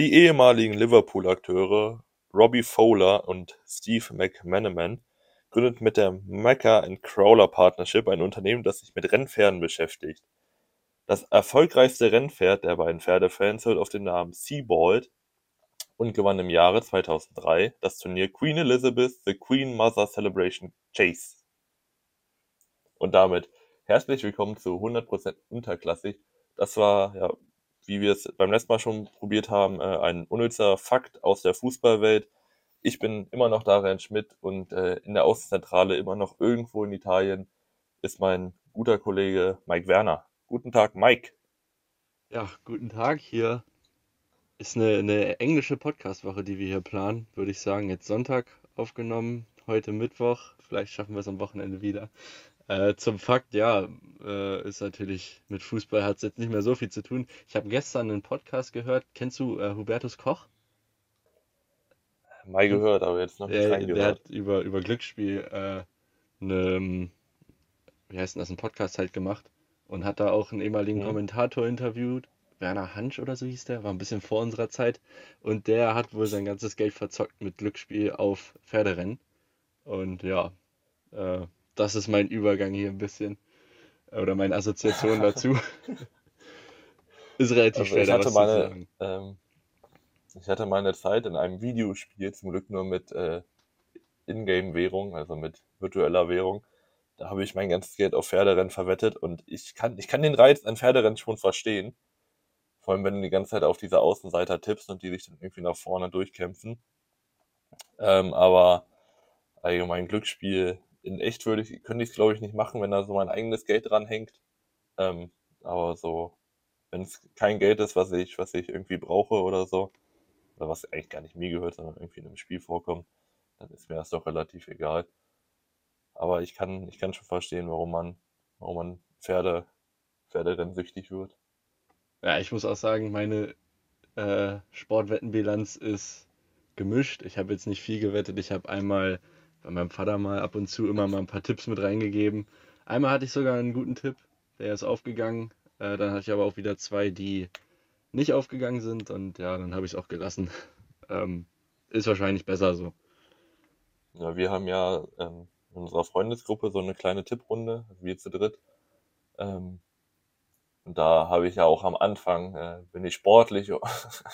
Die ehemaligen Liverpool-Akteure Robbie Fowler und Steve McManaman gründeten mit der Mecca Crawler Partnership ein Unternehmen, das sich mit Rennpferden beschäftigt. Das erfolgreichste Rennpferd der beiden Pferdefans hört auf den Namen Seabold und gewann im Jahre 2003 das Turnier Queen Elizabeth The Queen Mother Celebration Chase. Und damit herzlich willkommen zu 100% unterklassig. Das war, ja, wie wir es beim letzten Mal schon probiert haben, äh, ein unnützer Fakt aus der Fußballwelt. Ich bin immer noch Darian Schmidt und äh, in der Außenzentrale immer noch irgendwo in Italien ist mein guter Kollege Mike Werner. Guten Tag, Mike. Ja, guten Tag. Hier ist eine, eine englische Podcast-Woche, die wir hier planen, würde ich sagen. Jetzt Sonntag aufgenommen, heute Mittwoch. Vielleicht schaffen wir es am Wochenende wieder. Äh, zum Fakt, ja, äh, ist natürlich mit Fußball hat es jetzt nicht mehr so viel zu tun. Ich habe gestern einen Podcast gehört. Kennst du äh, Hubertus Koch? Mal gehört, aber jetzt noch nicht Der, der reingehört. hat über, über Glücksspiel äh, eine, wie heißt denn das, einen Podcast halt gemacht und hat da auch einen ehemaligen Mhm. Kommentator interviewt. Werner Hansch oder so hieß der, war ein bisschen vor unserer Zeit. Und der hat wohl sein ganzes Geld verzockt mit Glücksspiel auf Pferderennen. Und ja, äh, das ist mein Übergang hier ein bisschen. Oder meine Assoziation dazu. Ist relativ Also schwer, ich hatte meine, ähm, ich hatte meine Zeit in einem Videospiel, zum Glück nur mit äh, Ingame-Währung, also mit virtueller Währung. Da habe ich mein ganzes Geld auf Pferderennen verwettet und ich kann, ich kann den Reiz an Pferderennen schon verstehen. Vor allem, wenn du die ganze Zeit auf diese Außenseiter tippst und die sich dann irgendwie nach vorne durchkämpfen. Ähm, aber allgemein Glücksspiel in echt würde ich, könnte ich es glaube ich nicht machen, wenn da so mein eigenes Geld dran hängt. Ähm, aber so, wenn es kein Geld ist, was ich, was ich irgendwie brauche oder so, oder was eigentlich gar nicht mir gehört, sondern irgendwie in einem Spiel vorkommt, dann ist mir das doch relativ egal. Aber ich kann, ich kann schon verstehen, warum man, warum man Pferde, Pferderennen süchtig wird. Ja, ich muss auch sagen, meine äh, Sportwettenbilanz ist gemischt. Ich habe jetzt nicht viel gewettet. Ich habe einmal bei meinem Vater mal ab und zu immer mal ein paar Tipps mit reingegeben. Einmal hatte ich sogar einen guten Tipp, der ist aufgegangen. Äh, dann hatte ich aber auch wieder zwei, die nicht aufgegangen sind. Und ja, dann habe ich es auch gelassen. Ähm, ist wahrscheinlich besser so. Ja, wir haben ja ähm, in unserer Freundesgruppe so eine kleine Tipprunde, wir zu dritt. Ähm, und da habe ich ja auch am Anfang, äh, bin ich sportlich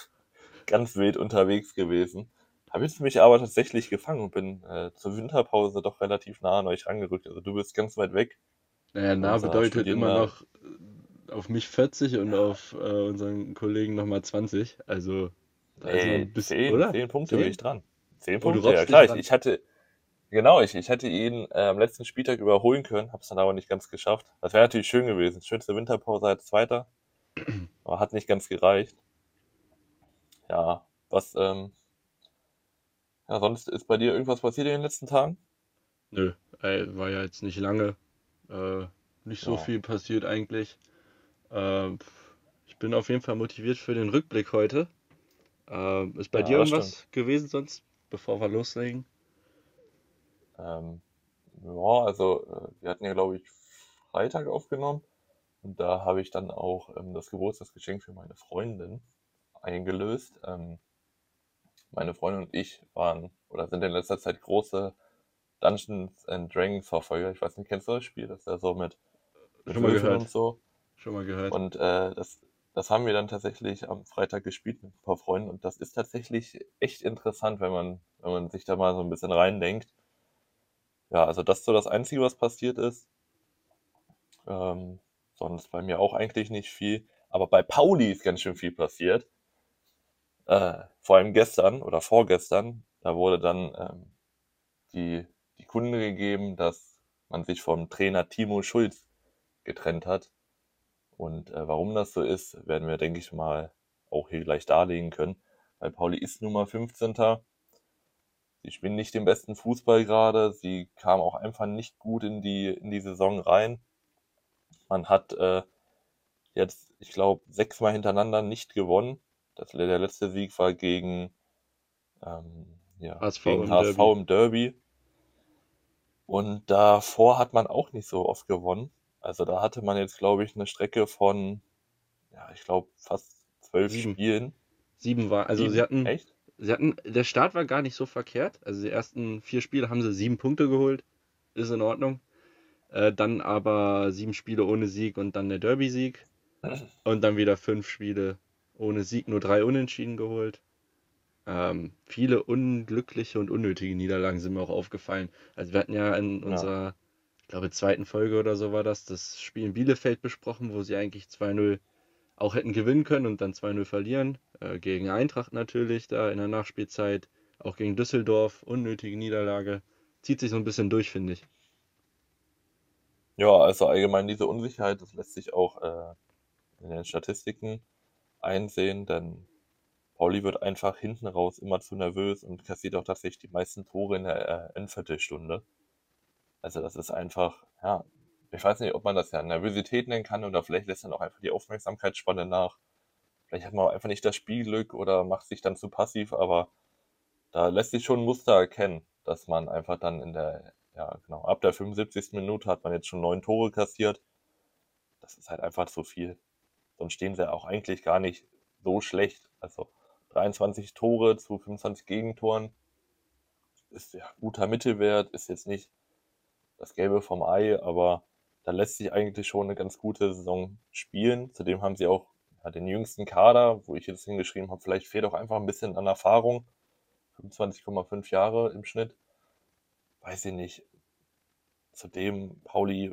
ganz wild unterwegs gewesen. Habe jetzt mich aber tatsächlich gefangen und bin äh, zur Winterpause doch relativ nah an euch rangerückt. Also du bist ganz weit weg. Naja, nah Unser bedeutet immer Studierender, noch äh, auf mich 40 und auf äh, unseren Kollegen nochmal 20. Also da ist nee, ein bisschen, zehn, oder? zehn Punkte bin 10? ich dran. Zehn Oh, du Punkte, ja dich klar. Ich, ich hatte, genau, ich, ich hätte ihn äh, am letzten Spieltag überholen können, habe es dann aber nicht ganz geschafft. Das wäre natürlich schön gewesen. Schönste Winterpause als Zweiter, aber hat nicht ganz gereicht. Ja, was, ähm, ja, sonst ist bei dir irgendwas passiert in den letzten Tagen? Nö, äh, war ja jetzt nicht lange. Äh, nicht so Ja, viel passiert eigentlich. Äh, ich bin auf jeden Fall motiviert für den Rückblick heute. Äh, ist bei dir ja, stimmt. irgendwas gewesen sonst, bevor wir loslegen? Ähm, ja, also äh, wir hatten ja, glaube ich, Freitag aufgenommen und da habe ich dann auch ähm, das Geburtstagsgeschenk für meine Freundin eingelöst. Ähm, meine Freundin und ich waren oder sind in letzter Zeit große Dungeons and Dragons Verfolger. Ich weiß nicht, kennst du das Spiel? Das ist ja so mit, mit Schon mal Würfeln und gehört. so. Schon mal gehört. Und äh, das, das haben wir dann tatsächlich am Freitag gespielt mit ein paar Freunden und das ist tatsächlich echt interessant, wenn man, wenn man sich da mal so ein bisschen reindenkt. Ja, also das ist so das Einzige, was passiert ist. Ähm, sonst bei mir auch eigentlich nicht viel. Aber bei Pauli ist ganz schön viel passiert. Äh, vor allem gestern oder vorgestern, da wurde dann ähm, die, die Kunde gegeben, dass man sich vom Trainer Timo Schulz getrennt hat. Und äh, warum das so ist, werden wir, denke ich mal, auch hier gleich darlegen können. Weil Pauli ist nun mal 15. Sie spielen nicht den besten Fußball gerade. Sie kam auch einfach nicht gut in die, in die Saison rein. Man hat äh, jetzt, ich glaube, sechsmal hintereinander nicht gewonnen. Das, der letzte Sieg war gegen, ähm, ja, HSV gegen im HSV Derby. im Derby. Und davor hat man auch nicht so oft gewonnen. Also da hatte man jetzt, glaube ich, eine Strecke von, ja, ich glaube, fast zwölf Sieben. Spielen. Sieben war, also sie Sieben? hatten, Echt? sie hatten, der Start war gar nicht so verkehrt. Also die ersten vier Spiele haben sie sieben Punkte geholt. Ist in Ordnung. Äh, dann aber sieben Spiele ohne Sieg und dann der Derby-Sieg. Und dann wieder fünf Spiele ohne Sieg, nur drei Unentschieden geholt. Ähm, viele unglückliche und unnötige Niederlagen sind mir auch aufgefallen. Also wir hatten ja in Ja. unserer, ich glaube, zweiten Folge oder so war das, das Spiel in Bielefeld besprochen, wo sie eigentlich 2-0 auch hätten gewinnen können und dann 2-0 verlieren. Äh, gegen Eintracht natürlich da in der Nachspielzeit. Auch gegen Düsseldorf, unnötige Niederlage. Zieht sich so ein bisschen durch, finde ich. Ja, also allgemein diese Unsicherheit, das lässt sich auch äh, in den Statistiken einsehen, denn Pauli wird einfach hinten raus immer zu nervös und kassiert auch tatsächlich die meisten Tore in der äh, Endviertelstunde. Also das ist einfach, ja, ich weiß nicht, ob man das ja Nervosität nennen kann oder vielleicht lässt dann auch einfach die Aufmerksamkeitsspanne nach. Vielleicht hat man auch einfach nicht das Spielglück oder macht sich dann zu passiv, aber da lässt sich schon ein Muster erkennen, dass man einfach dann in der, ja genau, ab der 75. Minute hat man jetzt schon neun Tore kassiert. Das ist halt einfach zu viel. Sonst stehen sie auch eigentlich gar nicht so schlecht. Also 23 Tore zu 25 Gegentoren ist ja guter Mittelwert, ist jetzt nicht das Gelbe vom Ei, aber da lässt sich eigentlich schon eine ganz gute Saison spielen. Zudem haben sie auch ja, den jüngsten Kader, wo ich jetzt hingeschrieben habe, vielleicht fehlt auch einfach ein bisschen an Erfahrung. 25,5 Jahre im Schnitt. Weiß ich nicht. Zudem Pauli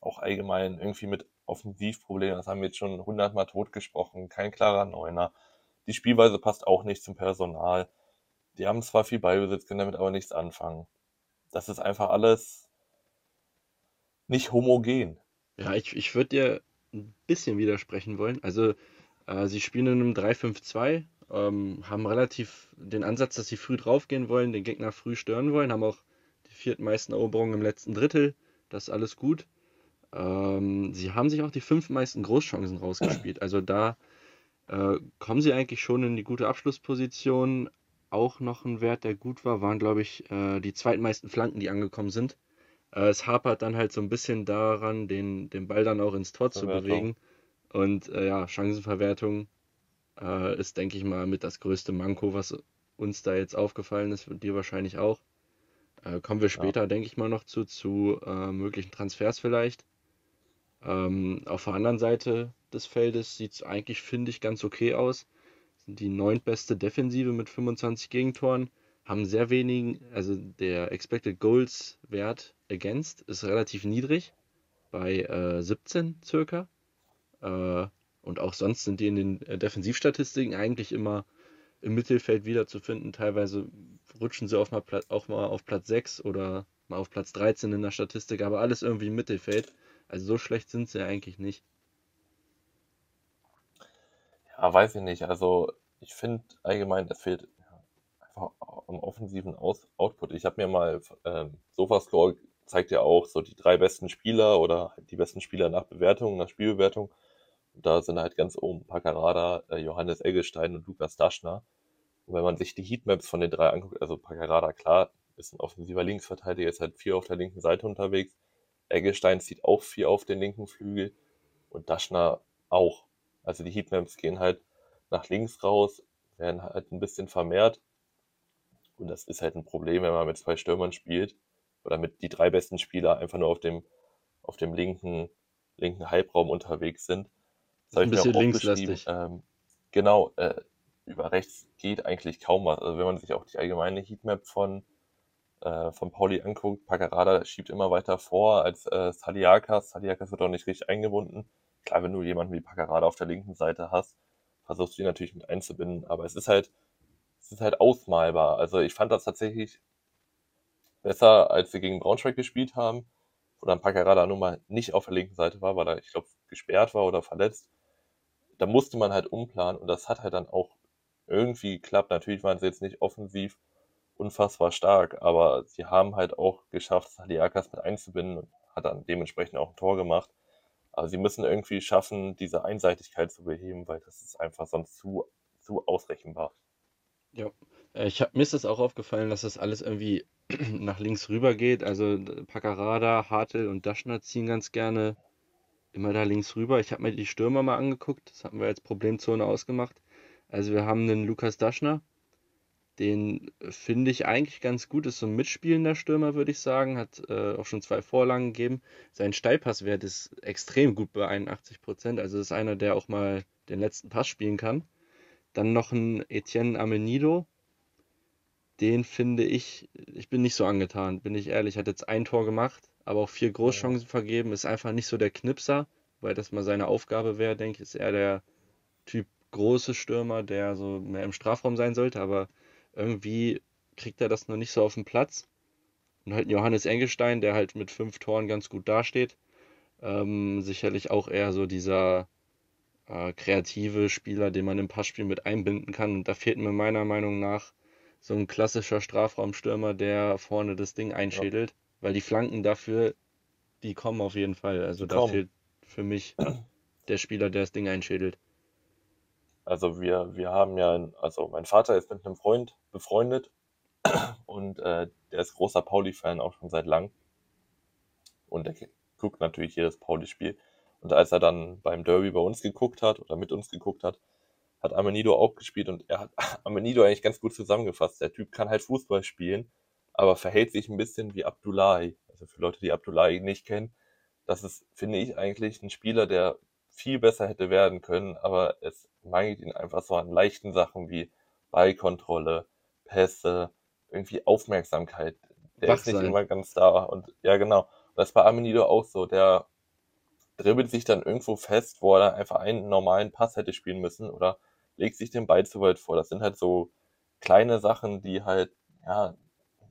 auch allgemein irgendwie mit Offensivproblemen, das haben wir jetzt schon hundertmal totgesprochen, kein klarer Neuner. Die Spielweise passt auch nicht zum Personal. Die haben zwar viel Ballbesitz, können damit aber nichts anfangen. Das ist einfach alles nicht homogen. Ja, ich, ich würde dir ein bisschen widersprechen wollen. Also, äh, sie spielen in einem 3-5-2, ähm, haben relativ den Ansatz, dass sie früh draufgehen wollen, den Gegner früh stören wollen, haben auch die viertmeisten Eroberungen im letzten Drittel. Das ist alles gut. Ähm, sie haben sich auch die fünftmeisten Großchancen rausgespielt. Also da äh, kommen sie eigentlich schon in die gute Abschlussposition. Auch noch ein Wert, der gut war, waren, glaube ich, äh, die zweitmeisten Flanken, die angekommen sind. Äh, es hapert dann halt so ein bisschen daran, den, den Ball dann auch ins Tor zu bewegen. Und äh, ja, Chancenverwertung äh, ist, denke ich mal, mit das größte Manko, was uns da jetzt aufgefallen ist, dir wahrscheinlich auch. Äh, kommen wir Ja. später, denke ich mal, noch zu, zu möglichen Transfers vielleicht. Ähm, auf der anderen Seite des Feldes sieht es eigentlich, finde ich, ganz okay aus. Sind die neuntbeste Defensive mit 25 Gegentoren, haben sehr wenigen, also der Expected Goals Wert against ist relativ niedrig, bei äh, 17 circa. Äh, und auch sonst sind die in den äh, Defensivstatistiken eigentlich immer im Mittelfeld wiederzufinden. Teilweise rutschen sie auf mal, auch mal auf Platz 6 oder mal auf Platz 13 in der Statistik, aber alles irgendwie im Mittelfeld. Also so schlecht sind sie eigentlich nicht. Ja, weiß ich nicht. Also ich finde allgemein, es fehlt ja, einfach am offensiven Aus Output. Ich habe mir mal ähm, Sofascore zeigt ja auch so die drei besten Spieler oder halt die besten Spieler nach Bewertung, nach Spielbewertung. Und da sind halt ganz oben Paccarada, äh, Johannes Eggestein und Lukas Daschner. Und wenn man sich die Heatmaps von den drei anguckt, also Paccarada, klar, ist ein offensiver Linksverteidiger, ist halt vier auf der linken Seite unterwegs. Eggestein zieht auch vier auf den linken Flügel und Daschner auch. Also die Heatmaps gehen halt nach links raus, werden halt ein bisschen vermehrt. Und das ist halt ein Problem, wenn man mit zwei Stürmern spielt oder mit die drei besten Spieler einfach nur auf dem, auf dem linken, linken Halbraum unterwegs sind. Das Ist ein ich mir auch bisschen linkslastig. Ähm, genau, äh, über rechts geht eigentlich kaum was. Also wenn man sich auch die allgemeine Heatmap von, äh, von Pauli anguckt, Paccarada schiebt immer weiter vor als äh, Saliakas. Saliakas wird auch nicht richtig eingebunden. Klar, wenn du jemanden wie Paccarada auf der linken Seite hast, versuchst du ihn natürlich mit einzubinden, aber es ist halt, es ist halt ausmalbar. Also ich fand das tatsächlich besser, als wir gegen Braunschweig gespielt haben, wo dann Paccarada nun mal nicht auf der linken Seite war, weil er, ich glaube, gesperrt war oder verletzt. Da musste man halt umplanen und das hat halt dann auch irgendwie geklappt. Natürlich waren sie jetzt nicht offensiv unfassbar stark, aber sie haben halt auch geschafft, Saliakas mit einzubinden und hat dann dementsprechend auch ein Tor gemacht. Aber sie müssen irgendwie schaffen, diese Einseitigkeit zu beheben, weil das ist einfach sonst zu, zu ausrechenbar. Ja, äh, ich hab, mir ist das auch aufgefallen, dass das alles irgendwie nach links rüber geht. Also d- Paccarada, Hartl und Daschner ziehen ganz gerne immer da links rüber. Ich habe mir die Stürmer mal angeguckt. Das hatten wir als Problemzone ausgemacht. Also wir haben einen Lukas Daschner, den finde ich eigentlich ganz gut, ist so ein mitspielender Stürmer, würde ich sagen, hat äh, auch schon zwei Vorlagen gegeben. Sein Steilpasswert ist extrem gut bei 81 Prozent, also ist einer, der auch mal den letzten Pass spielen kann. Dann noch ein Etienne Amenido, den finde ich, ich bin nicht so angetan, bin ich ehrlich, hat jetzt ein Tor gemacht, aber auch vier Großchancen vergeben, ist einfach nicht so der Knipser, weil das mal seine Aufgabe wäre, denke ich, ist er der Typ große Stürmer, der so mehr im Strafraum sein sollte, aber irgendwie kriegt er das noch nicht so auf den Platz. Und halt Johannes Engelstein, der halt mit fünf Toren ganz gut dasteht. Ähm, sicherlich auch eher so dieser äh, kreative Spieler, den man im Passspiel mit einbinden kann. Und da fehlt mir meiner Meinung nach so ein klassischer Strafraumstürmer, der vorne das Ding einschädelt. Ja. Weil die Flanken dafür, die kommen auf jeden Fall. Also die da kommen. fehlt für mich der Spieler, der das Ding einschädelt. Also wir, wir haben ja, also mein Vater ist mit einem Freund befreundet und äh, der ist großer Pauli-Fan auch schon seit lang. Und der guckt natürlich jedes Pauli-Spiel. Und als er dann beim Derby bei uns geguckt hat oder mit uns geguckt hat, hat Amenido auch gespielt und er hat Amenido eigentlich ganz gut zusammengefasst. Der Typ kann halt Fußball spielen, aber verhält sich ein bisschen wie Abdullahi. Also für Leute, die Abdullahi nicht kennen, das ist, finde ich, eigentlich ein Spieler, der viel besser hätte werden können, aber es mangelt ihn einfach so an leichten Sachen wie Ballkontrolle, Pässe, irgendwie Aufmerksamkeit. Der Wach ist nicht sein. immer ganz da. Und ja, genau. Das bei Amenido auch so. Der dribbelt sich dann irgendwo fest, wo er dann einfach einen normalen Pass hätte spielen müssen oder legt sich den Ball zu weit vor. Das sind halt so kleine Sachen, die halt, ja,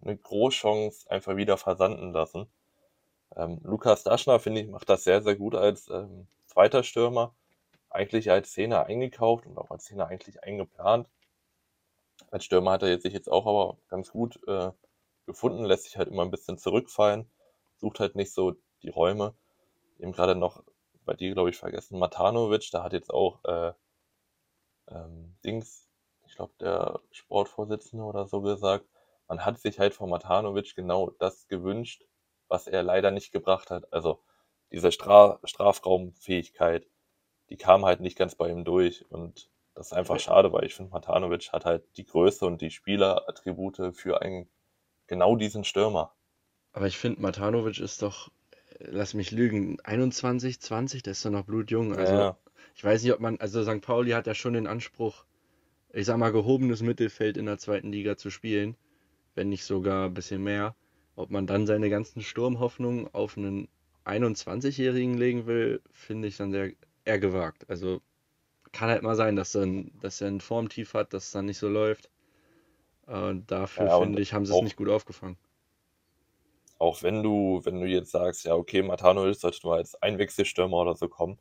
eine Großchance einfach wieder versanden lassen. Ähm, Lukas Daschner, finde ich, macht das sehr, sehr gut als ähm, zweiter Stürmer. Eigentlich als Zehner eingekauft und auch als Zehner eigentlich eingeplant. Als Stürmer hat er sich jetzt auch aber ganz gut äh, gefunden, lässt sich halt immer ein bisschen zurückfallen, sucht halt nicht so die Räume. Eben gerade noch bei dir, glaube ich, vergessen, Matanovic, da hat jetzt auch äh, ähm, Dings, ich glaube, der Sportvorsitzende oder so gesagt, man hat sich halt von Matanovic genau das gewünscht, was er leider nicht gebracht hat. Also diese Stra Strafraumfähigkeit, die kam halt nicht ganz bei ihm durch. Und das ist einfach schade, weil ich finde, Matanovic hat halt die Größe und die Spielerattribute für einen genau diesen Stürmer. Aber ich finde, Matanovic ist doch, lass mich lügen, 21, 20, der ist doch noch blutjung. Also ja. ich weiß nicht, ob man, also St. Pauli hat ja schon den Anspruch, ich sag mal, gehobenes Mittelfeld in der zweiten Liga zu spielen, wenn nicht sogar ein bisschen mehr. Ob man dann seine ganzen Sturmhoffnungen auf einen 21-Jährigen legen will, finde ich dann sehr eher gewagt. Also kann halt mal sein, dass, dann, dass er ein Formtief hat, dass es dann nicht so läuft. Äh, dafür ja, finde ich, haben sie es nicht gut aufgefangen. Auch wenn du, wenn du jetzt sagst, ja, okay, Matanovic sollte nur als Einwechselstürmer oder so kommen.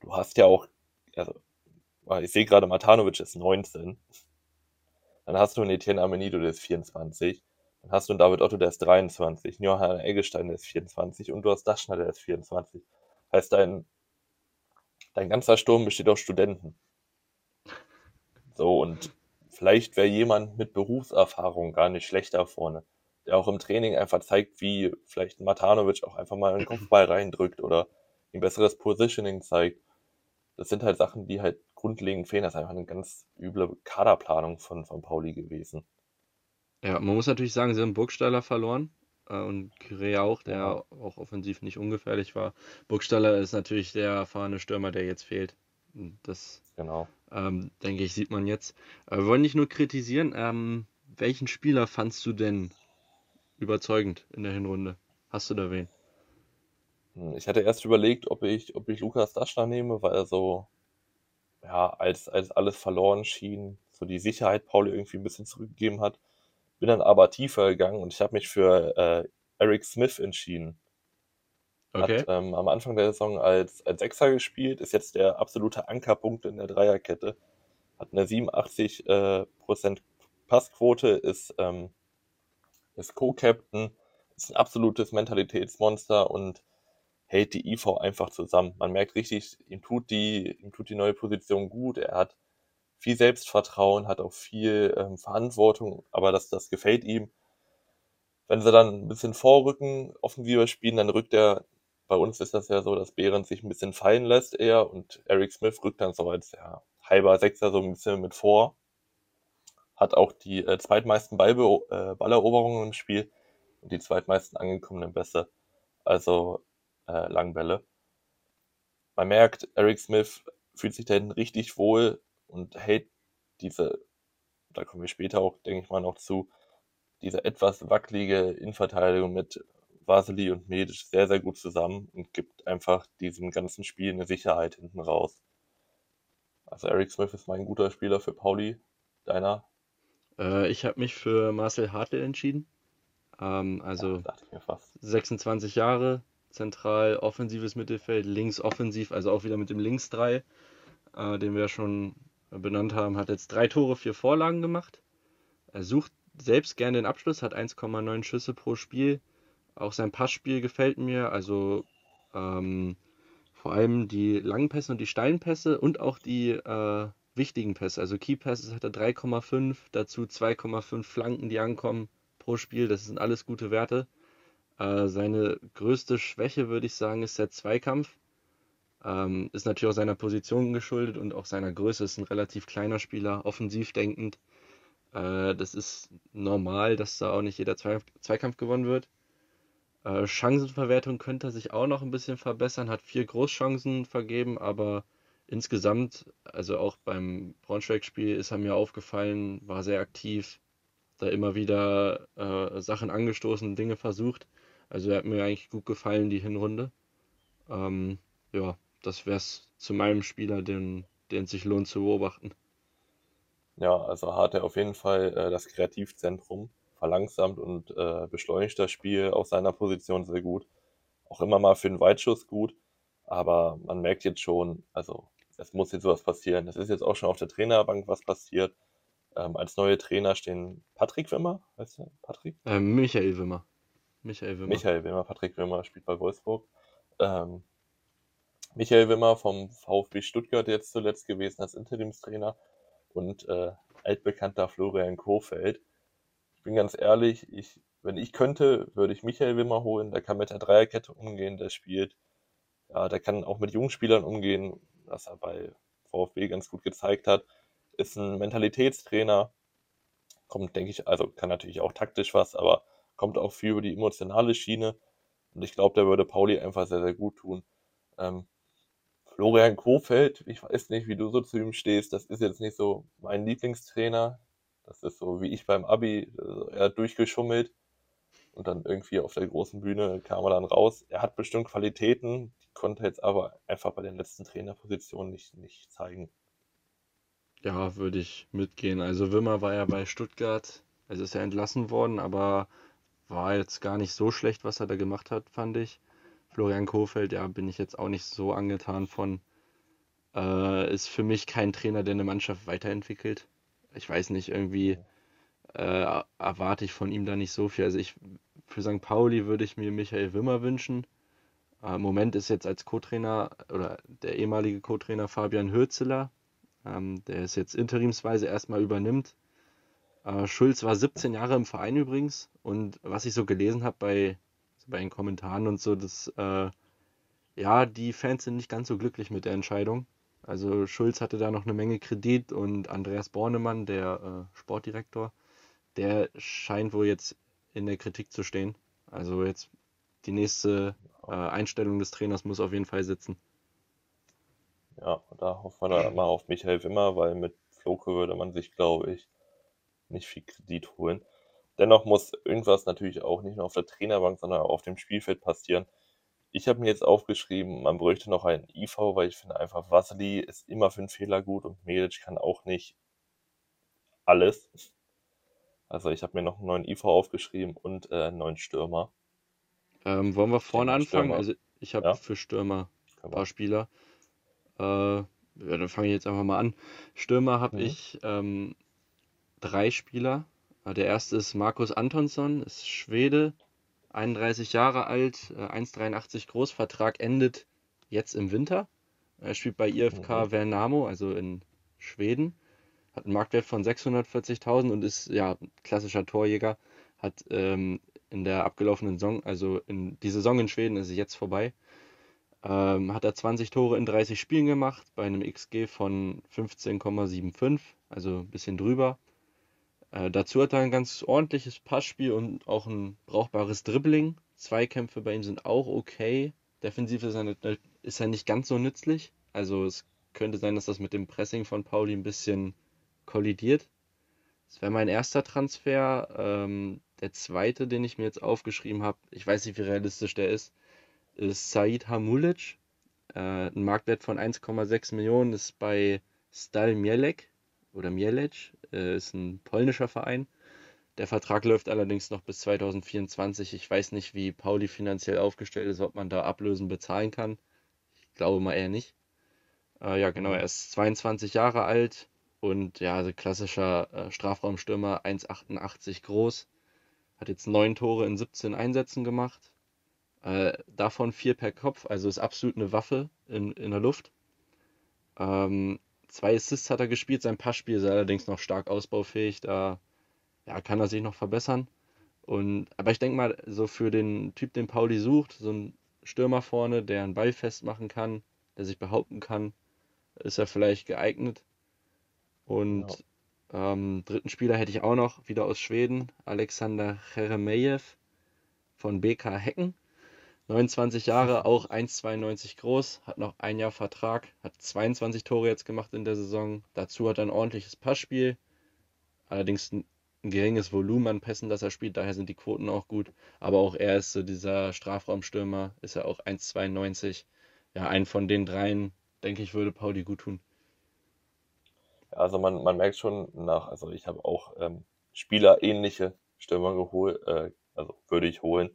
Du hast ja auch, also, ich sehe gerade, Matanovic ist 19. Dann hast du einen Etienne Amenido, der ist 24. Dann hast du einen David Otto, der ist 23, Johann Eggestein, der ist 24 und du hast Daschner, der ist 24. Heißt, dein, dein ganzer Sturm besteht aus Studenten. So, und vielleicht wäre jemand mit Berufserfahrung gar nicht schlechter vorne, der auch im Training einfach zeigt, wie vielleicht Matanovic auch einfach mal einen Kopfball reindrückt oder ein besseres Positioning zeigt. Das sind halt Sachen, die halt grundlegend fehlen. Das ist einfach eine ganz üble Kaderplanung von, von Pauli gewesen. Ja, man muss natürlich sagen, sie haben Burgstaller verloren äh, und Kyré auch, der ja. auch offensiv nicht ungefährlich war. Burgstaller ist natürlich der erfahrene Stürmer, der jetzt fehlt. Das, genau. ähm, denke ich, sieht man jetzt. Äh, wir wollen nicht nur kritisieren. Ähm, welchen Spieler fandst du denn überzeugend in der Hinrunde? Hast du da wen? Hm, ich hatte erst überlegt, ob ich, ob ich Lukas Daschner nehme, weil er so, ja, als, als alles verloren schien, so die Sicherheit Pauli irgendwie ein bisschen zurückgegeben hat. Bin dann aber tiefer gegangen und ich habe mich für äh, Eric Smith entschieden. Okay. Hat ähm, am Anfang der Saison als, als Sechser gespielt, ist jetzt der absolute Ankerpunkt in der Dreierkette. Hat eine 87% äh, Prozent Passquote, ist, ähm, ist Co-Captain, ist ein absolutes Mentalitätsmonster und hält die IV einfach zusammen. Man merkt richtig, ihm tut die, ihm tut die neue Position gut. Er hat viel Selbstvertrauen, hat auch viel ähm, Verantwortung, aber das, das gefällt ihm. Wenn sie dann ein bisschen vorrücken, offensiver spielen, dann rückt er, bei uns ist das ja so, dass Behrens sich ein bisschen fallen lässt eher und Eric Smith rückt dann so als ja, halber Sechser so ein bisschen mit vor. Hat auch die äh, zweitmeisten Ballbe äh, Balleroberungen im Spiel und die zweitmeisten angekommenen Bässe, also äh, Langbälle. Man merkt, Eric Smith fühlt sich da hinten richtig wohl und hält diese, da kommen wir später auch, denke ich mal, noch zu, diese etwas wackelige Innenverteidigung mit Vasily und Medic sehr, sehr gut zusammen und gibt einfach diesem ganzen Spiel eine Sicherheit hinten raus. Also Eric Smith ist mein guter Spieler für Pauli. Deiner? Äh, ich habe mich für Marcel Hartl entschieden. Ähm, also ja, 26 Jahre, zentral offensives Mittelfeld, links offensiv, also auch wieder mit dem Links 3, äh, den wir schon benannt haben, hat jetzt drei Tore, vier Vorlagen gemacht. Er sucht selbst gerne den Abschluss, hat 1,9 Schüsse pro Spiel. Auch sein Passspiel gefällt mir, also ähm, vor allem die langen Pässe und die steilen Pässe und auch die äh, wichtigen Pässe. Also Key Passes hat er 3,5, dazu 2,5 Flanken, die ankommen pro Spiel. Das sind alles gute Werte. Äh, seine größte Schwäche, würde ich sagen, ist der Zweikampf. Ähm, ist natürlich auch seiner Position geschuldet und auch seiner Größe. Ist ein relativ kleiner Spieler, offensiv denkend. Äh, das ist normal, dass da auch nicht jeder Zwei Zweikampf gewonnen wird. Äh, Chancenverwertung könnte sich auch noch ein bisschen verbessern, hat vier Großchancen vergeben, aber insgesamt, also auch beim Braunschweig-Spiel ist er mir aufgefallen, war sehr aktiv, da immer wieder äh, Sachen angestoßen, Dinge versucht. Also er hat mir eigentlich gut gefallen, die Hinrunde. Ähm, ja, das wäre es zu meinem Spieler, den, den es sich lohnt zu beobachten. Ja, also hat er auf jeden Fall äh, das Kreativzentrum verlangsamt und äh, beschleunigt das Spiel aus seiner Position sehr gut. Auch immer mal für einen Weitschuss gut, aber man merkt jetzt schon, also es muss jetzt sowas passieren. Es ist jetzt auch schon auf der Trainerbank was passiert. Ähm, als neue Trainer stehen Patrick Wimmer, weißt du, Patrick? Ähm, Michael Wimmer. Michael Wimmer. Michael Wimmer, Patrick Wimmer spielt bei Wolfsburg. Ähm, Michael Wimmer vom VfB Stuttgart jetzt zuletzt gewesen als Interimstrainer und äh, altbekannter Florian Kohfeldt. Ich bin ganz ehrlich, ich, wenn ich könnte, würde ich Michael Wimmer holen. Der kann mit der Dreierkette umgehen, der spielt. Ja, der kann auch mit jungen Spielern umgehen, was er bei VfB ganz gut gezeigt hat. Ist ein Mentalitätstrainer. Kommt, denke ich, also kann natürlich auch taktisch was, aber kommt auch viel über die emotionale Schiene. Und ich glaube, der würde Pauli einfach sehr, sehr gut tun. Ähm, Florian Kofeld, ich weiß nicht, wie du so zu ihm stehst. Das ist jetzt nicht so mein Lieblingstrainer. Das ist so wie ich beim Abi. Also er hat durchgeschummelt und dann irgendwie auf der großen Bühne kam er dann raus. Er hat bestimmt Qualitäten, die konnte er jetzt aber einfach bei den letzten Trainerpositionen nicht, nicht zeigen. Ja, würde ich mitgehen. Also Wimmer war ja bei Stuttgart, also ist er entlassen worden, aber war jetzt gar nicht so schlecht, was er da gemacht hat, fand ich. Florian Kofeld, ja, bin ich jetzt auch nicht so angetan von. Äh, ist für mich kein Trainer, der eine Mannschaft weiterentwickelt. Ich weiß nicht, irgendwie äh, erwarte ich von ihm da nicht so viel. Also ich für St. Pauli würde ich mir Michael Wimmer wünschen. Äh, Im Moment ist jetzt als Co-Trainer oder der ehemalige Co-Trainer Fabian Hürzeler, ähm, der es jetzt interimsweise erstmal übernimmt. Äh, Schulz war 17 Jahre im Verein übrigens und was ich so gelesen habe bei bei den Kommentaren und so, dass äh, ja, die Fans sind nicht ganz so glücklich mit der Entscheidung. Also Schulz hatte da noch eine Menge Kredit und Andreas Bornemann, der äh, Sportdirektor, der scheint wohl jetzt in der Kritik zu stehen. Also jetzt die nächste äh, Einstellung des Trainers muss auf jeden Fall sitzen. Ja, da hoffen wir dann mal auf Michael Wimmer, weil mit Floke würde man sich, glaube ich, nicht viel Kredit holen. Dennoch muss irgendwas natürlich auch nicht nur auf der Trainerbank, sondern auch auf dem Spielfeld passieren. Ich habe mir jetzt aufgeschrieben, man bräuchte noch einen IV, weil ich finde einfach, Vasily ist immer für einen Fehler gut und Medic kann auch nicht alles. Also ich habe mir noch einen neuen IV aufgeschrieben und äh, einen neuen Stürmer. Ähm, wollen wir vorne anfangen? Stürmer. Also ich habe ja. für Stürmer ein paar Spieler. Äh, ja, dann fange ich jetzt einfach mal an. Stürmer habe mhm. ich ähm, drei Spieler. Der erste ist Markus Antonsson, ist Schwede, 31 Jahre alt, 1,83 äh, groß. Vertrag endet jetzt im Winter. Er spielt bei IFK mhm. Vernamo, also in Schweden. Hat einen Marktwert von 640.000 und ist ja klassischer Torjäger. Hat ähm, in der abgelaufenen Saison, also in die Saison in Schweden ist jetzt vorbei. Ähm, hat er 20 Tore in 30 Spielen gemacht, bei einem XG von 15,75, also ein bisschen drüber. Äh, dazu hat er ein ganz ordentliches Passspiel und auch ein brauchbares Dribbling. Zweikämpfe bei ihm sind auch okay. Defensiv ist er, nicht, ist er nicht ganz so nützlich. Also es könnte sein, dass das mit dem Pressing von Pauli ein bisschen kollidiert. Das wäre mein erster Transfer. Ähm, der zweite, den ich mir jetzt aufgeschrieben habe, ich weiß nicht, wie realistisch der ist, ist Said Hamulic. Äh, ein Marktwert von 1,6 Millionen ist bei Stal Mielek oder Mielec, äh, ist ein polnischer Verein. Der Vertrag läuft allerdings noch bis 2024. Ich weiß nicht, wie Pauli finanziell aufgestellt ist, ob man da Ablösen bezahlen kann. Ich glaube mal eher nicht. Äh, ja, genau, er ist 22 Jahre alt und ja, also klassischer äh, Strafraumstürmer, 1,88 groß. Hat jetzt neun Tore in 17 Einsätzen gemacht. Äh, davon vier per Kopf, also ist absolut eine Waffe in, in der Luft. Ähm, zwei Assists hat er gespielt, sein Passspiel ist allerdings noch stark ausbaufähig, da ja, kann er sich noch verbessern. Und, aber ich denke mal, so für den Typ, den Pauli sucht, so ein Stürmer vorne, der einen Ball festmachen kann, der sich behaupten kann, ist er vielleicht geeignet. Und ja. ähm, dritten Spieler hätte ich auch noch, wieder aus Schweden, Alexander Cheremejew von BK Hecken. 29 Jahre, auch 1,92 groß, hat noch ein Jahr Vertrag, hat 22 Tore jetzt gemacht in der Saison. Dazu hat er ein ordentliches Passspiel, allerdings ein, geringes Volumen an Pässen, das er spielt, daher sind die Quoten auch gut. Aber auch er ist so dieser Strafraumstürmer, ist er auch 1,92. Ja, einen von den dreien, denke ich, würde Pauli gut tun. Also man, man merkt schon nach, also ich habe auch ähm, spielerähnliche Stürmer geholt, äh, also würde ich holen.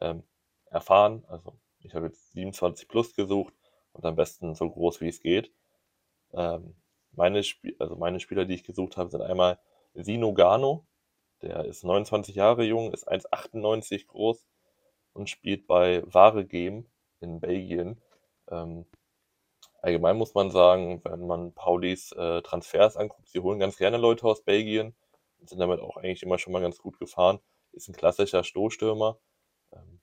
Ähm, erfahren. Also ich habe jetzt 27 plus gesucht und am besten so groß wie es geht. Ähm, meine, Sp also meine Spieler, die ich gesucht habe, sind einmal Sino Gano, der ist 29 Jahre jung, ist 1,98 groß und spielt bei Ware Game in Belgien. Ähm, allgemein muss man sagen, wenn man Paulis äh, Transfers anguckt, sie holen ganz gerne Leute aus Belgien und sind damit auch eigentlich immer schon mal ganz gut gefahren. Ist ein klassischer Stoßstürmer. Ähm,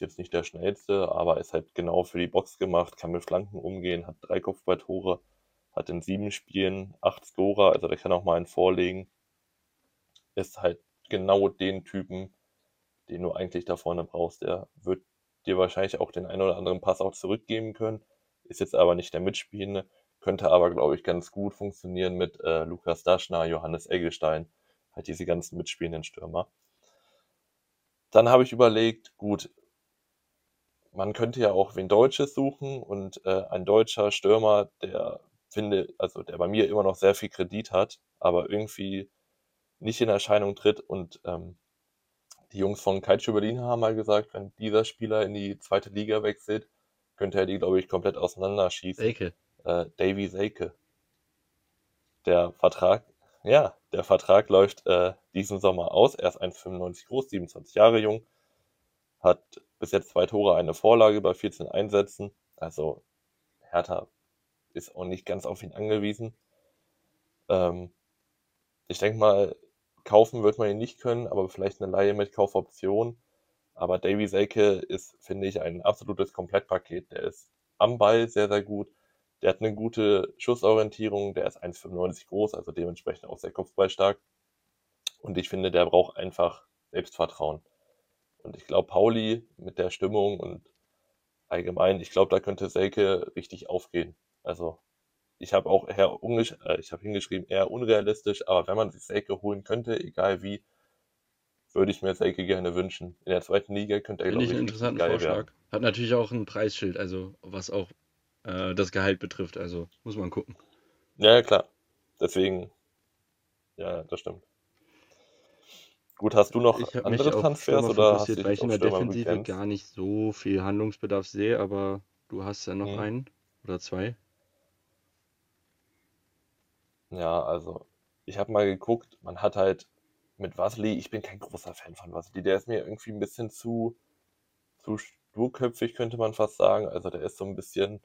jetzt nicht der schnellste, aber ist halt genau für die Box gemacht, kann mit Flanken umgehen, hat drei Kopfballtore, hat in sieben Spielen acht Scorer, also der kann auch mal einen vorlegen. Ist halt genau den Typen, den du eigentlich da vorne brauchst. Der wird dir wahrscheinlich auch den einen oder anderen Pass auch zurückgeben können, ist jetzt aber nicht der Mitspielende, könnte aber, glaube ich, ganz gut funktionieren mit äh, Lukas Daschner, Johannes Eggestein, halt diese ganzen mitspielenden Stürmer. Dann habe ich überlegt, gut, man könnte ja auch wen Deutsches suchen und äh, ein deutscher Stürmer, der finde, also der bei mir immer noch sehr viel Kredit hat, aber irgendwie nicht in Erscheinung tritt. Und ähm, die Jungs von Kaiju Berlin haben mal gesagt, wenn dieser Spieler in die zweite Liga wechselt, könnte er die, glaube ich, komplett auseinanderschießen. Seike. Äh, Davy Seike. Der Vertrag, ja, der Vertrag läuft äh, diesen Sommer aus. Er ist 1,95 groß, 27 Jahre jung, hat bis jetzt zwei Tore, eine Vorlage bei 14 Einsätzen. Also Hertha ist auch nicht ganz auf ihn angewiesen. Ähm, ich denke mal, kaufen wird man ihn nicht können, aber vielleicht eine Laie mit Kaufoption. Aber Davy Selke ist, finde ich, ein absolutes Komplettpaket. Der ist am Ball sehr, sehr gut. Der hat eine gute Schussorientierung. Der ist 1,95 groß, also dementsprechend auch sehr kopfballstark. Und ich finde, der braucht einfach Selbstvertrauen. Und ich glaube, Pauli mit der Stimmung und allgemein, ich glaube, da könnte Selke richtig aufgehen. Also ich habe auch eher äh, ich habe hingeschrieben, eher unrealistisch, aber wenn man sich Selke holen könnte, egal wie, würde ich mir Selke gerne wünschen. In der zweiten Liga könnte er, glaube ich, einen interessanten Vorschlag. Werden. Hat natürlich auch ein Preisschild, also was auch äh, das Gehalt betrifft, also muss man gucken. Ja, klar. Deswegen, ja, das stimmt. Gut, hast du noch ich andere Transfers oder hast du weil ich in der Defensive begrenzt? gar nicht so viel Handlungsbedarf sehe, aber du hast ja noch hm. einen oder zwei. Ja, also ich habe mal geguckt, man hat halt mit Vasily, ich bin kein großer Fan von Vasily, der ist mir irgendwie ein bisschen zu, zu sturköpfig, könnte man fast sagen. Also der ist so ein bisschen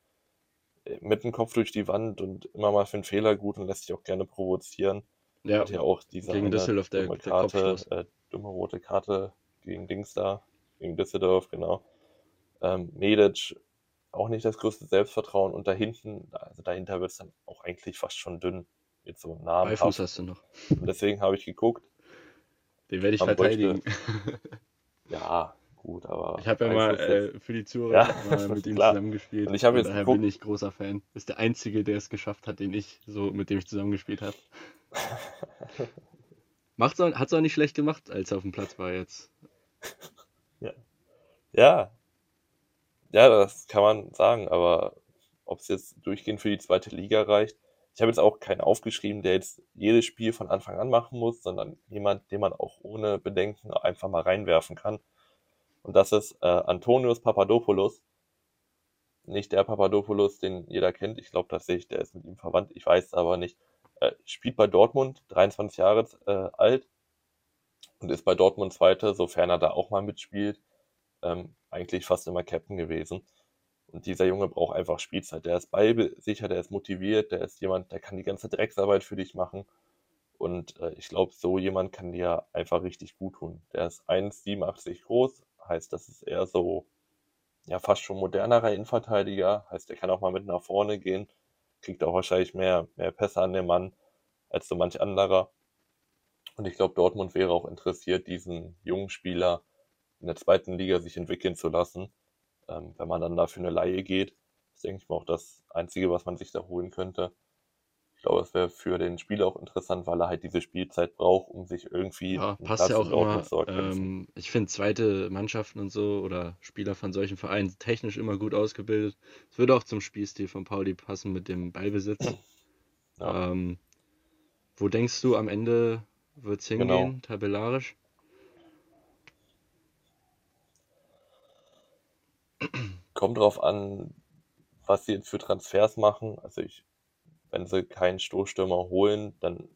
äh, mit dem Kopf durch die Wand und immer mal für einen Fehler gut und lässt sich auch gerne provozieren. Ja, hat ja auch diese gegen Düsseldorf der, dumme Karte, der äh, dumme rote Karte gegen Dings da, gegen Düsseldorf, genau. Ähm, Medic auch nicht das größte Selbstvertrauen und da hinten, also dahinter wird es dann auch eigentlich fast schon dünn. Mit so Namen. Beifuß hast du noch. Und deswegen habe ich geguckt. Den werde ich verteidigen. Ja, gut, aber. Ich habe ja mal äh, für die Zuhörer Ja, mal mit ihm klar. zusammengespielt. Und ich habe jetzt daher geguckt- bin ich großer Fan. Ist der einzige, der es geschafft hat, den ich so mit dem ich zusammengespielt habe. Macht's auch, hat's auch nicht schlecht gemacht, als er auf dem Platz war jetzt. Ja. Ja, das kann man sagen, aber ob es jetzt durchgehend für die zweite Liga reicht. Ich habe jetzt auch keinen aufgeschrieben, der jetzt jedes Spiel von Anfang an machen muss, sondern jemand, den man auch ohne Bedenken einfach mal reinwerfen kann. Und das ist äh, Antonius Papadopoulos. Nicht der Papadopoulos, den jeder kennt. Ich glaube tatsächlich, der ist mit ihm verwandt. Ich weiß es aber nicht. Äh, spielt bei Dortmund, 23 Jahre äh, alt und ist bei Dortmund Zweiter, sofern er da auch mal mitspielt ähm, eigentlich fast immer Captain gewesen. Und dieser Junge braucht einfach Spielzeit. Der ist ballsicher, der ist motiviert, der ist jemand, der kann die ganze Drecksarbeit für dich machen. Und äh, ich glaube, so jemand kann dir einfach richtig gut tun. Der ist 1,87 groß, heißt, das ist eher so, ja, fast schon modernerer Innenverteidiger. Heißt, der kann auch mal mit nach vorne gehen, kriegt auch wahrscheinlich mehr, mehr Pässe an den Mann als so manch anderer. Und ich glaube, Dortmund wäre auch interessiert, diesen jungen Spieler in der zweiten Liga sich entwickeln zu lassen. Ähm, wenn man dann dafür eine Laie geht, ist, denke ich mal, auch das Einzige, was man sich da holen könnte. Glaube, es wäre für den Spieler auch interessant, weil er halt diese Spielzeit braucht, um sich irgendwie Ja, passt ja auch immer. Ähm, ich finde zweite Mannschaften und so oder Spieler von solchen Vereinen technisch immer gut ausgebildet. Es würde auch zum Spielstil von Pauli passen mit dem Ballbesitz. Ja. Ähm, wo denkst du, am Ende wird es Genau. hingehen, tabellarisch? Kommt drauf an, was sie jetzt für Transfers machen. Also ich, wenn sie keinen Stoßstürmer holen, dann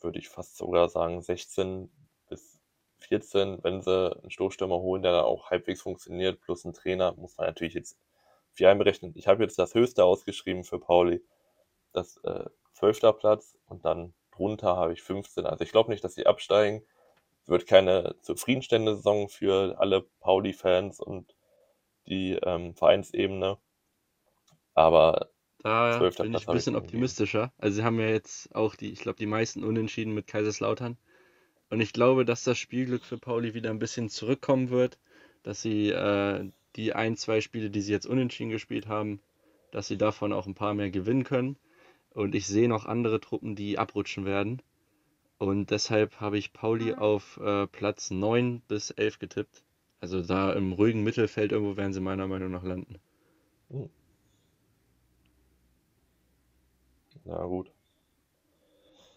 würde ich fast sogar sagen 16 bis 14. Wenn sie einen Stoßstürmer holen, der dann auch halbwegs funktioniert, plus einen Trainer, muss man natürlich jetzt viel einberechnen. Ich habe jetzt das Höchste ausgeschrieben für Pauli, das äh, 12. Platz und dann drunter habe ich 15. Also ich glaube nicht, dass sie absteigen. Wird keine zufriedenstellende Saison für alle Pauli-Fans und die ähm, Vereinsebene. Aber Da Zwölfter bin Platz ich ein ich bisschen gegeben. optimistischer. Also sie haben ja jetzt auch die, ich glaube, die meisten Unentschieden mit Kaiserslautern. Und ich glaube, dass das Spielglück für Pauli wieder ein bisschen zurückkommen wird, dass sie äh, die ein, zwei Spiele, die sie jetzt unentschieden gespielt haben, dass sie davon auch ein paar mehr gewinnen können. Und ich sehe noch andere Truppen, die abrutschen werden. Und deshalb habe ich Pauli auf äh, Platz 9 bis 11 getippt. Also da im ruhigen Mittelfeld irgendwo werden sie meiner Meinung nach landen. Na gut.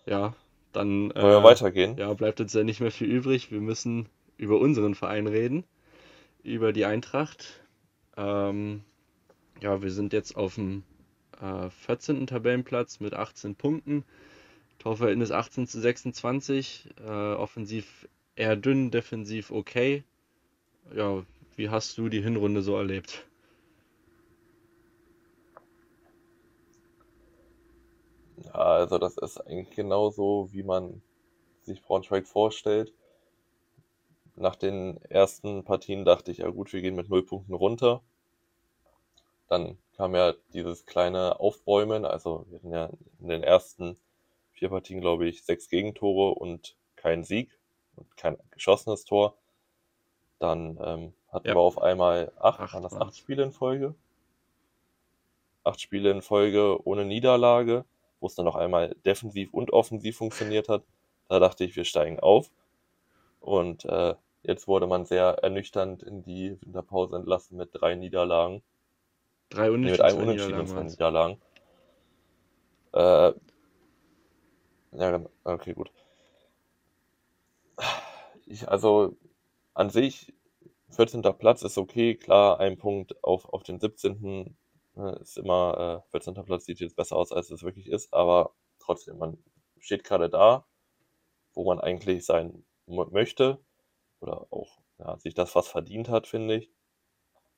Ja, dann Wollen wir äh, weitergehen? Ja, bleibt uns ja nicht mehr viel übrig. Wir müssen über unseren Verein reden, über die Eintracht. Ähm, ja, wir sind jetzt auf dem äh, 14. Tabellenplatz mit 18 Punkten. Torverhältnis 18 zu 26. Äh, offensiv eher dünn, defensiv okay. Ja, wie hast du die Hinrunde so erlebt? Also das ist eigentlich genauso, wie man sich Braunschweig vorstellt. Nach den ersten Partien dachte ich, ja gut, wir gehen mit null Punkten runter. Dann kam ja dieses kleine Aufbäumen. Also wir hatten ja in den ersten vier Partien, glaube ich, sechs Gegentore und kein Sieg und kein geschossenes Tor. Dann ähm, hatten Ja. wir auf einmal acht, Acht waren das acht Spiele in Folge? Acht Spiele in Folge ohne Niederlage, wo es dann noch einmal defensiv und offensiv funktioniert hat. Da dachte ich, wir steigen auf. Und äh, jetzt wurde man sehr ernüchternd in die Winterpause entlassen mit drei Niederlagen. Drei Nee, mit Unentschieden, einem Unentschieden und zwei. Niederlagen. Äh, ja, genau. okay, gut. Ich, also an sich, 14. Platz ist okay, klar, ein Punkt auf, auf den 17. äh, ist immer, äh, 14. Platz sieht jetzt besser aus, als es wirklich ist, aber trotzdem, man steht gerade da, wo man eigentlich sein möchte oder auch ja, sich das fast verdient hat, finde ich.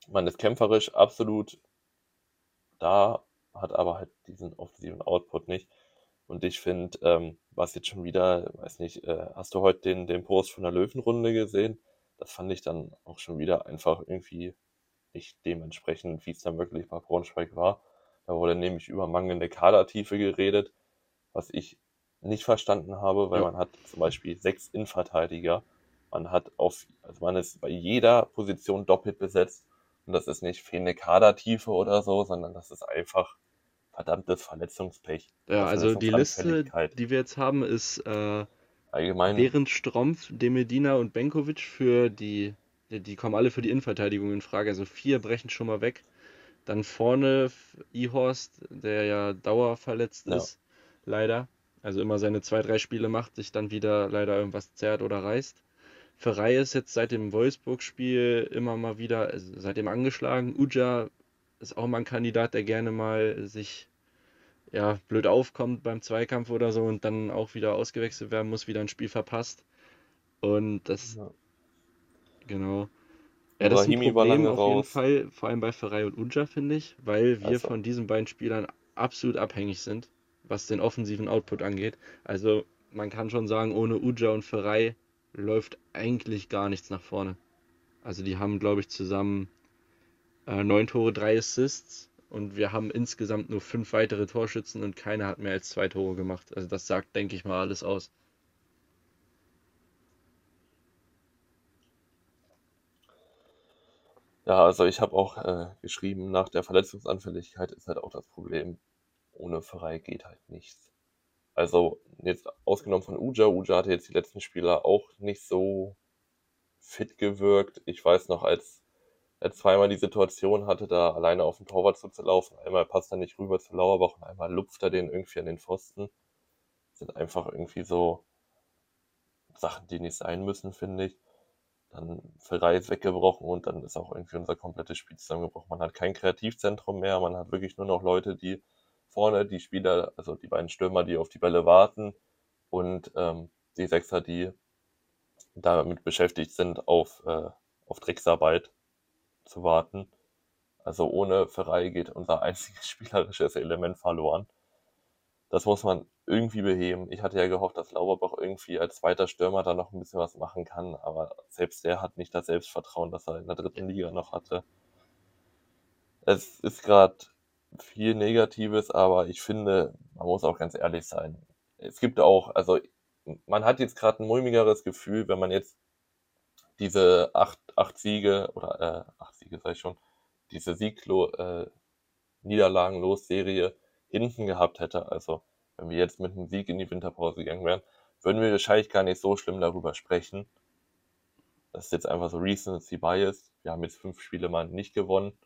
Man ist kämpferisch absolut da, hat aber halt diesen offensiven Output nicht. Und ich finde, ähm, was jetzt schon wieder, weiß nicht, äh, hast du heute den, den Post von der Löwenrunde gesehen? Das fand ich dann auch schon wieder einfach irgendwie nicht dementsprechend, wie es dann wirklich bei Braunschweig war. Da wurde nämlich über mangelnde Kadertiefe geredet, was ich nicht verstanden habe, weil Ja. man hat zum Beispiel sechs Innenverteidiger. Man hat auf, also man ist bei jeder Position doppelt besetzt. Und das ist nicht fehlende Kadertiefe oder so, sondern das ist einfach verdammtes Verletzungspech. Ja, also die Liste, die wir jetzt haben, ist äh, Allgemein, Behrens, Strumpf, Demedina und Benkovic für die, die, kommen alle für die Innenverteidigung in Frage. Also vier brechen schon mal weg. Dann vorne Ihorst, der ja dauerverletzt Ja. ist, leider. Also immer seine zwei, drei Spiele macht, sich dann wieder leider irgendwas zerrt oder reißt. Ferrei ist jetzt seit dem Wolfsburg-Spiel immer mal wieder, also seitdem angeschlagen. Uja ist auch mal ein Kandidat, der gerne mal sich ja, blöd aufkommt beim Zweikampf oder so und dann auch wieder ausgewechselt werden muss, wieder ein Spiel verpasst. Und das, Ja. Genau. Ja, das ist ein Brahimi war Problem lange auf jeden raus. Fall, vor allem bei Ferrei und Uja, finde ich, weil wir Also. von diesen beiden Spielern absolut abhängig sind, was den offensiven Output angeht. Also man kann schon sagen, ohne Uja und Ferrei läuft eigentlich gar nichts nach vorne. Also die haben, glaube ich, zusammen äh, neun Tore, drei Assists und wir haben insgesamt nur fünf weitere Torschützen und keiner hat mehr als zwei Tore gemacht. Also das sagt, denke ich mal, alles aus. Ja, also ich habe auch äh, geschrieben, nach der Verletzungsanfälligkeit ist halt auch das Problem, ohne Ferrei geht halt nichts. Also jetzt ausgenommen von Uja, Uja hatte jetzt die letzten Spieler auch nicht so fit gewirkt. Ich weiß noch, als er zweimal die Situation hatte, da alleine auf den Torwart zuzulaufen, einmal passt er nicht rüber zu Lauerbach und einmal lupft er den irgendwie an den Pfosten. Das sind einfach irgendwie so Sachen, die nicht sein müssen, finde ich. Dann Ferrei ist weggebrochen und dann ist auch irgendwie unser komplettes Spiel zusammengebrochen. Man hat kein Kreativzentrum mehr, man hat wirklich nur noch Leute, die vorne die Spieler, also die beiden Stürmer, die auf die Bälle warten und ähm, die Sechser, die damit beschäftigt sind, auf, äh, auf Drecksarbeit zu warten. Also ohne Ferrei geht unser einziges spielerisches Element verloren. Das muss man irgendwie beheben. Ich hatte ja gehofft, dass Lauberbach irgendwie als zweiter Stürmer da noch ein bisschen was machen kann, aber selbst der hat nicht das Selbstvertrauen, das er in der dritten Liga noch hatte. Es ist gerade viel Negatives, aber ich finde, man muss auch ganz ehrlich sein. Es gibt auch, also man hat jetzt gerade ein mulmigeres Gefühl, wenn man jetzt diese acht, acht Siege oder äh, acht Siege sag ich schon, diese Sieglo äh, Niederlagenlos Serie hinten gehabt hätte. Also wenn wir jetzt mit einem Sieg in die Winterpause gegangen wären, würden wir wahrscheinlich gar nicht so schlimm darüber sprechen. Das ist jetzt einfach so Recency Bias. Wir haben jetzt fünf Spiele mal nicht gewonnen.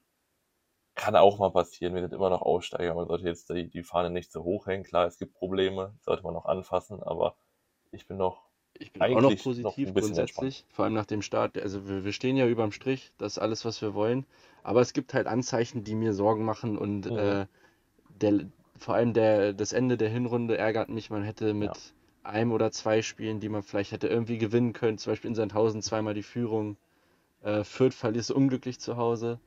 Kann auch mal passieren. Wir sind immer noch Aussteiger. Man sollte jetzt die, die Fahne nicht so hoch hängen. Klar, es gibt Probleme, sollte man noch anfassen, aber ich bin noch Ich bin auch noch noch positiv bisschen grundsätzlich, vor allem nach dem Start. Also wir, wir stehen ja überm Strich, das ist alles, was wir wollen. Aber es gibt halt Anzeichen, die mir Sorgen machen und Mhm. äh, der, vor allem der, das Ende der Hinrunde ärgert mich. Man hätte mit Ja. einem oder zwei Spielen, die man vielleicht hätte irgendwie gewinnen können, zum Beispiel in Sandhausen zweimal die Führung, äh, Fürth verliert unglücklich zu Hause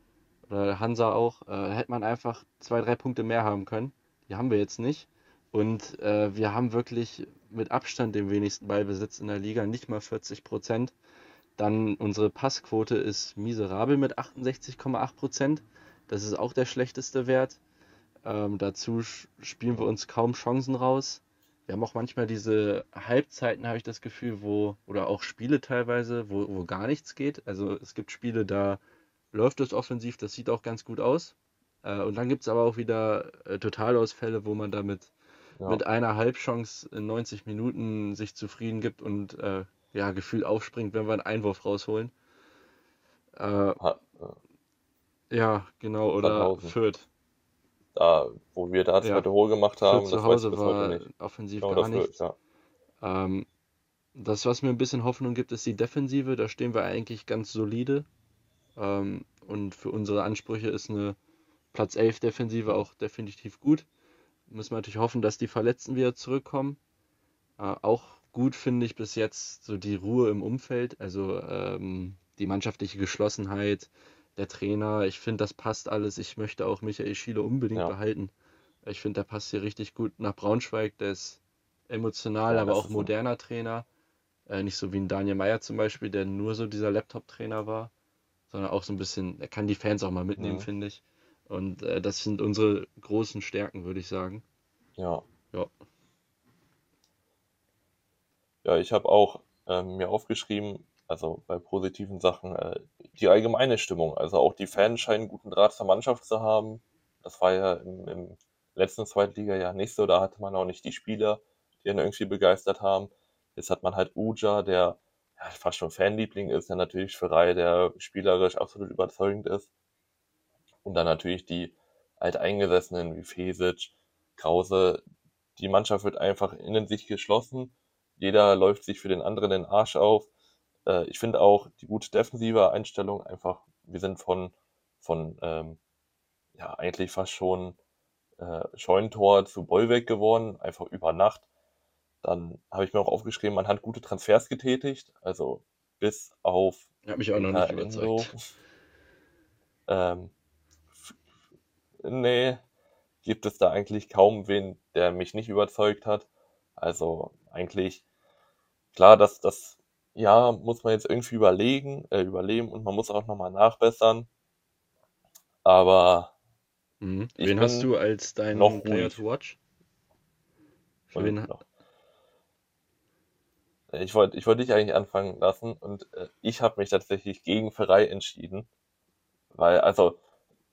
oder Hansa auch, äh, hätte man einfach zwei, drei Punkte mehr haben können. Die haben wir jetzt nicht. Und äh, wir haben wirklich mit Abstand den wenigsten Ballbesitz in der Liga, nicht mal 40 Prozent. Dann unsere Passquote ist miserabel mit 68,8 Prozent. Das ist auch der schlechteste Wert. Ähm, dazu spielen wir uns kaum Chancen raus. Wir haben auch manchmal diese Halbzeiten, habe ich das Gefühl, wo, oder auch Spiele teilweise, wo, wo gar nichts geht. Also es gibt Spiele, da läuft es offensiv, das sieht auch ganz gut aus. Äh, und dann gibt es aber auch wieder äh, Totalausfälle, wo man damit Ja. mit einer Halbchance in 90 Minuten sich zufrieden gibt und äh, ja, gefühlt aufspringt, wenn wir einen Einwurf rausholen. Äh, Ha- äh, ja, genau, oder. Fürth. Da, wo wir da Ja. zweite Tor gemacht haben, zu das weiß ich Hause heute war nicht. offensiv Genau, gar nichts. ja. Ähm, das, was mir ein bisschen Hoffnung gibt, ist die Defensive. Da stehen wir eigentlich ganz solide. Ähm, und für unsere Ansprüche ist eine Platz 11 Defensive auch definitiv gut. Müssen wir natürlich hoffen, dass die Verletzten wieder zurückkommen. Äh, auch gut finde ich bis jetzt so die Ruhe im Umfeld, also ähm, die mannschaftliche Geschlossenheit, der Trainer. Ich finde, das passt alles. Ich möchte auch Michael Schiele unbedingt Ja. behalten. Ich finde, der passt hier richtig gut nach Braunschweig. Der ist emotional, Ja, aber auch ist ein- moderner Trainer. Äh, nicht so wie ein Daniel Meyer zum Beispiel, der nur so dieser Laptop-Trainer war. sondern auch so ein bisschen, er kann die Fans auch mal mitnehmen, Mhm. finde ich. Und äh, das sind unsere großen Stärken, würde ich sagen. Ja. Ja. Ja, ich habe auch ähm, mir aufgeschrieben, also bei positiven Sachen, äh, die allgemeine Stimmung. Also auch die Fans scheinen einen guten Draht zur Mannschaft zu haben. Das war ja im, im letzten Zweitliga-Jahr nicht so. Da hatte man auch nicht die Spieler, die einen irgendwie begeistert haben. Jetzt hat man halt Uja, der ja, fast schon Fanliebling ist, der natürlich für Reihe, der spielerisch absolut überzeugend ist. Und dann natürlich die Alteingesessenen wie Fesic, Krause. Die Mannschaft wird einfach in sich geschlossen. Jeder läuft sich für den anderen den Arsch auf. Äh, ich finde auch die gute defensive Einstellung einfach, wir sind von, von ähm, ja, eigentlich fast schon äh, Scheunentor zu Bollweg geworden, einfach über Nacht. Dann habe ich mir auch aufgeschrieben, man hat gute Transfers getätigt, also bis auf Hat mich auch noch nicht Enso. überzeugt. Ähm, nee, gibt es da eigentlich kaum wen, der mich nicht überzeugt hat. Also eigentlich, klar, dass das ja muss man jetzt irgendwie überlegen, äh, überleben und man muss auch nochmal nachbessern. Aber Mhm. Wen hast du als deinen noch Player ruhig. to watch? Für wen noch. Ich wollte ich wollte dich eigentlich anfangen lassen und äh, ich habe mich tatsächlich gegen Ferrei entschieden, weil also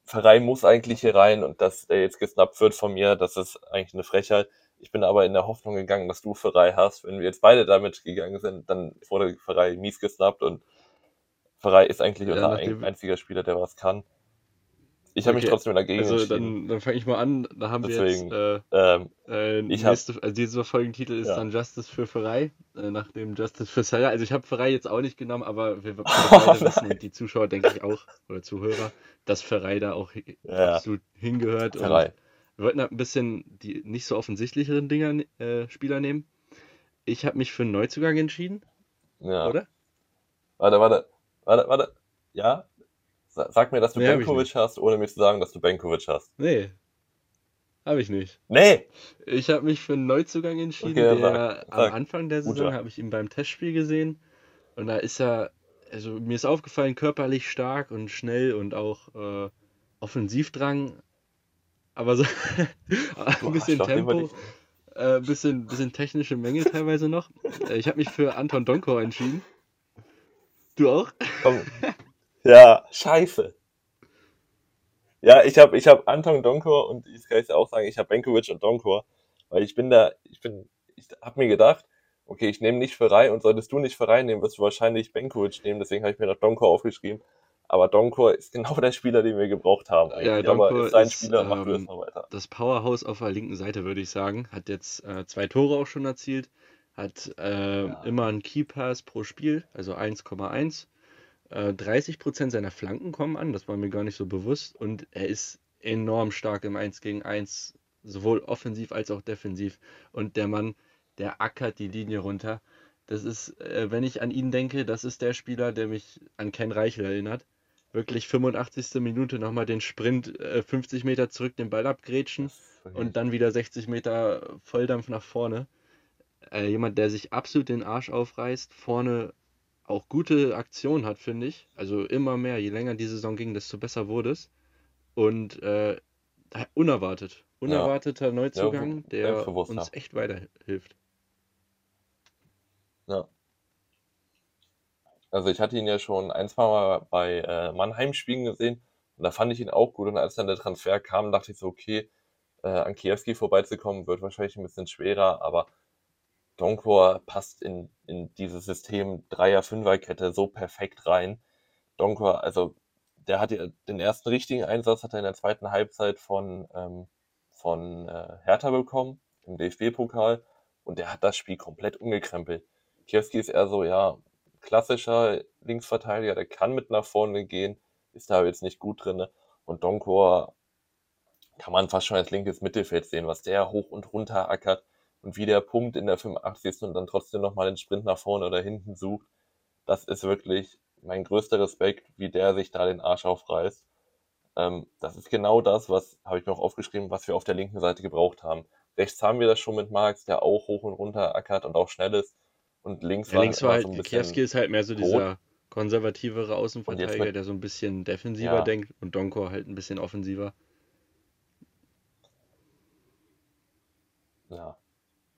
Ferrei muss eigentlich hier rein und dass der jetzt gesnappt wird von mir, das ist eigentlich eine Frechheit. Ich bin aber in der Hoffnung gegangen, dass du Ferrei hast. Wenn wir jetzt beide damit gegangen sind, dann wurde Ferrei mies gesnappt und Ferrei ist eigentlich Ja, unser ein, einziger Spieler, der was kann. Ich habe mich Okay, trotzdem dagegen also entschieden. dann, dann fange ich mal an. Da haben wir jetzt Deswegen, äh, ähm, äh, ich habe, nächste, also dieser Folgentitel ist ja. dann Justice für Ferrei, äh, nach dem Justice für Sarah. Also ich habe Ferrei jetzt auch nicht genommen, aber wir, wir beide wissen und die Zuschauer denke ich auch, oder Zuhörer, dass Ferrei da auch Ja, absolut hingehört und Ferrei. Wir wollten halt ein bisschen die nicht so offensichtlicheren Dinger, äh, Spieler nehmen. Ich habe mich für einen Neuzugang entschieden, Ja. oder? Warte, warte, warte, warte. Ja? Sa- Sag mir, dass du Nee, Benkovic hast, ohne mir zu sagen, dass du Benkovic hast. Nee, habe ich nicht. Nee! Ich habe mich für einen Neuzugang entschieden, Okay, dann sag, der am sag. Anfang der Saison habe ich ihn beim Testspiel gesehen und da ist er, also mir ist aufgefallen, körperlich stark und schnell und auch äh, Offensivdrang, aber so ein bisschen wollte Tempo, äh, bisschen, bisschen technische Mängel teilweise noch. Äh, Ich habe mich für Anton Donkor entschieden. Du auch? Komm. Ja, scheiße. Ja, ich habe ich hab Anton Donkor und ich kann jetzt auch sagen, ich habe Benkovic und Donkor, weil ich bin da, ich bin, ich habe mir gedacht, okay, ich nehme nicht Ferrei und solltest du nicht Ferrei nehmen, wirst du wahrscheinlich Benkovic nehmen, deswegen habe ich mir noch Donkor aufgeschrieben. Aber Donkor ist genau der Spieler, den wir gebraucht haben Ja. Aber Donkor ist sein ist Spieler, ähm, jetzt mal weiter. das Powerhouse auf der linken Seite, würde ich sagen. Hat jetzt äh, zwei Tore auch schon erzielt. Hat äh, Ja. immer einen Key Pass pro Spiel, also 1,1. Äh, 30% seiner Flanken kommen an, das war mir gar nicht so bewusst. Und er ist enorm stark im 1 gegen 1, sowohl offensiv als auch defensiv. Und der Mann, der ackert die Linie runter. Das ist, äh, wenn ich an ihn denke, das ist der Spieler, der mich an Ken Reichel erinnert. Wirklich 85. Minute nochmal den Sprint, äh, 50 Meter zurück, den Ball abgrätschen und dann wieder 60 Meter Volldampf nach vorne. Äh, jemand, der sich absolut den Arsch aufreißt, vorne auch gute Aktionen hat, finde ich. Also immer mehr, je länger die Saison ging, desto besser wurde es. Und äh, unerwartet. Unerwarteter ja, Neuzugang, der uns echt weiterhilft. Ja. Also ich hatte ihn ja schon ein, zwei Mal bei äh, Mannheim spielen gesehen und da fand ich ihn auch gut. Und als dann der Transfer kam, dachte ich so, okay, äh, an Kiewski vorbeizukommen, wird wahrscheinlich ein bisschen schwerer, aber Donkor passt in, in dieses System Dreier-Fünfer-Kette so perfekt rein. Donkor, also der hat ja den ersten richtigen Einsatz hat er in der zweiten Halbzeit von, ähm, von äh, Hertha bekommen, im DFB-Pokal, und der hat das Spiel komplett umgekrempelt. Kiewski ist eher so, ja, klassischer Linksverteidiger, der kann mit nach vorne gehen, ist da jetzt nicht gut drinne. Und Donkor kann man fast schon als linkes Mittelfeld sehen, was der hoch und runter ackert und wie der Punkt in der 85. und dann trotzdem nochmal den Sprint nach vorne oder hinten sucht. Das ist wirklich mein größter Respekt, wie der sich da den Arsch aufreißt. Ähm, das ist genau das, was, habe ich mir auch aufgeschrieben, was wir auf der linken Seite gebraucht haben. Rechts haben wir das schon mit Marx, der auch hoch und runter ackert und auch schnell ist. Und links Ja, war links immer war so ein halt, bisschen Kiewski ist halt mehr so dieser konservativere Außenverteidiger, der so ein bisschen defensiver Ja. denkt und Donkor halt ein bisschen offensiver. Ja.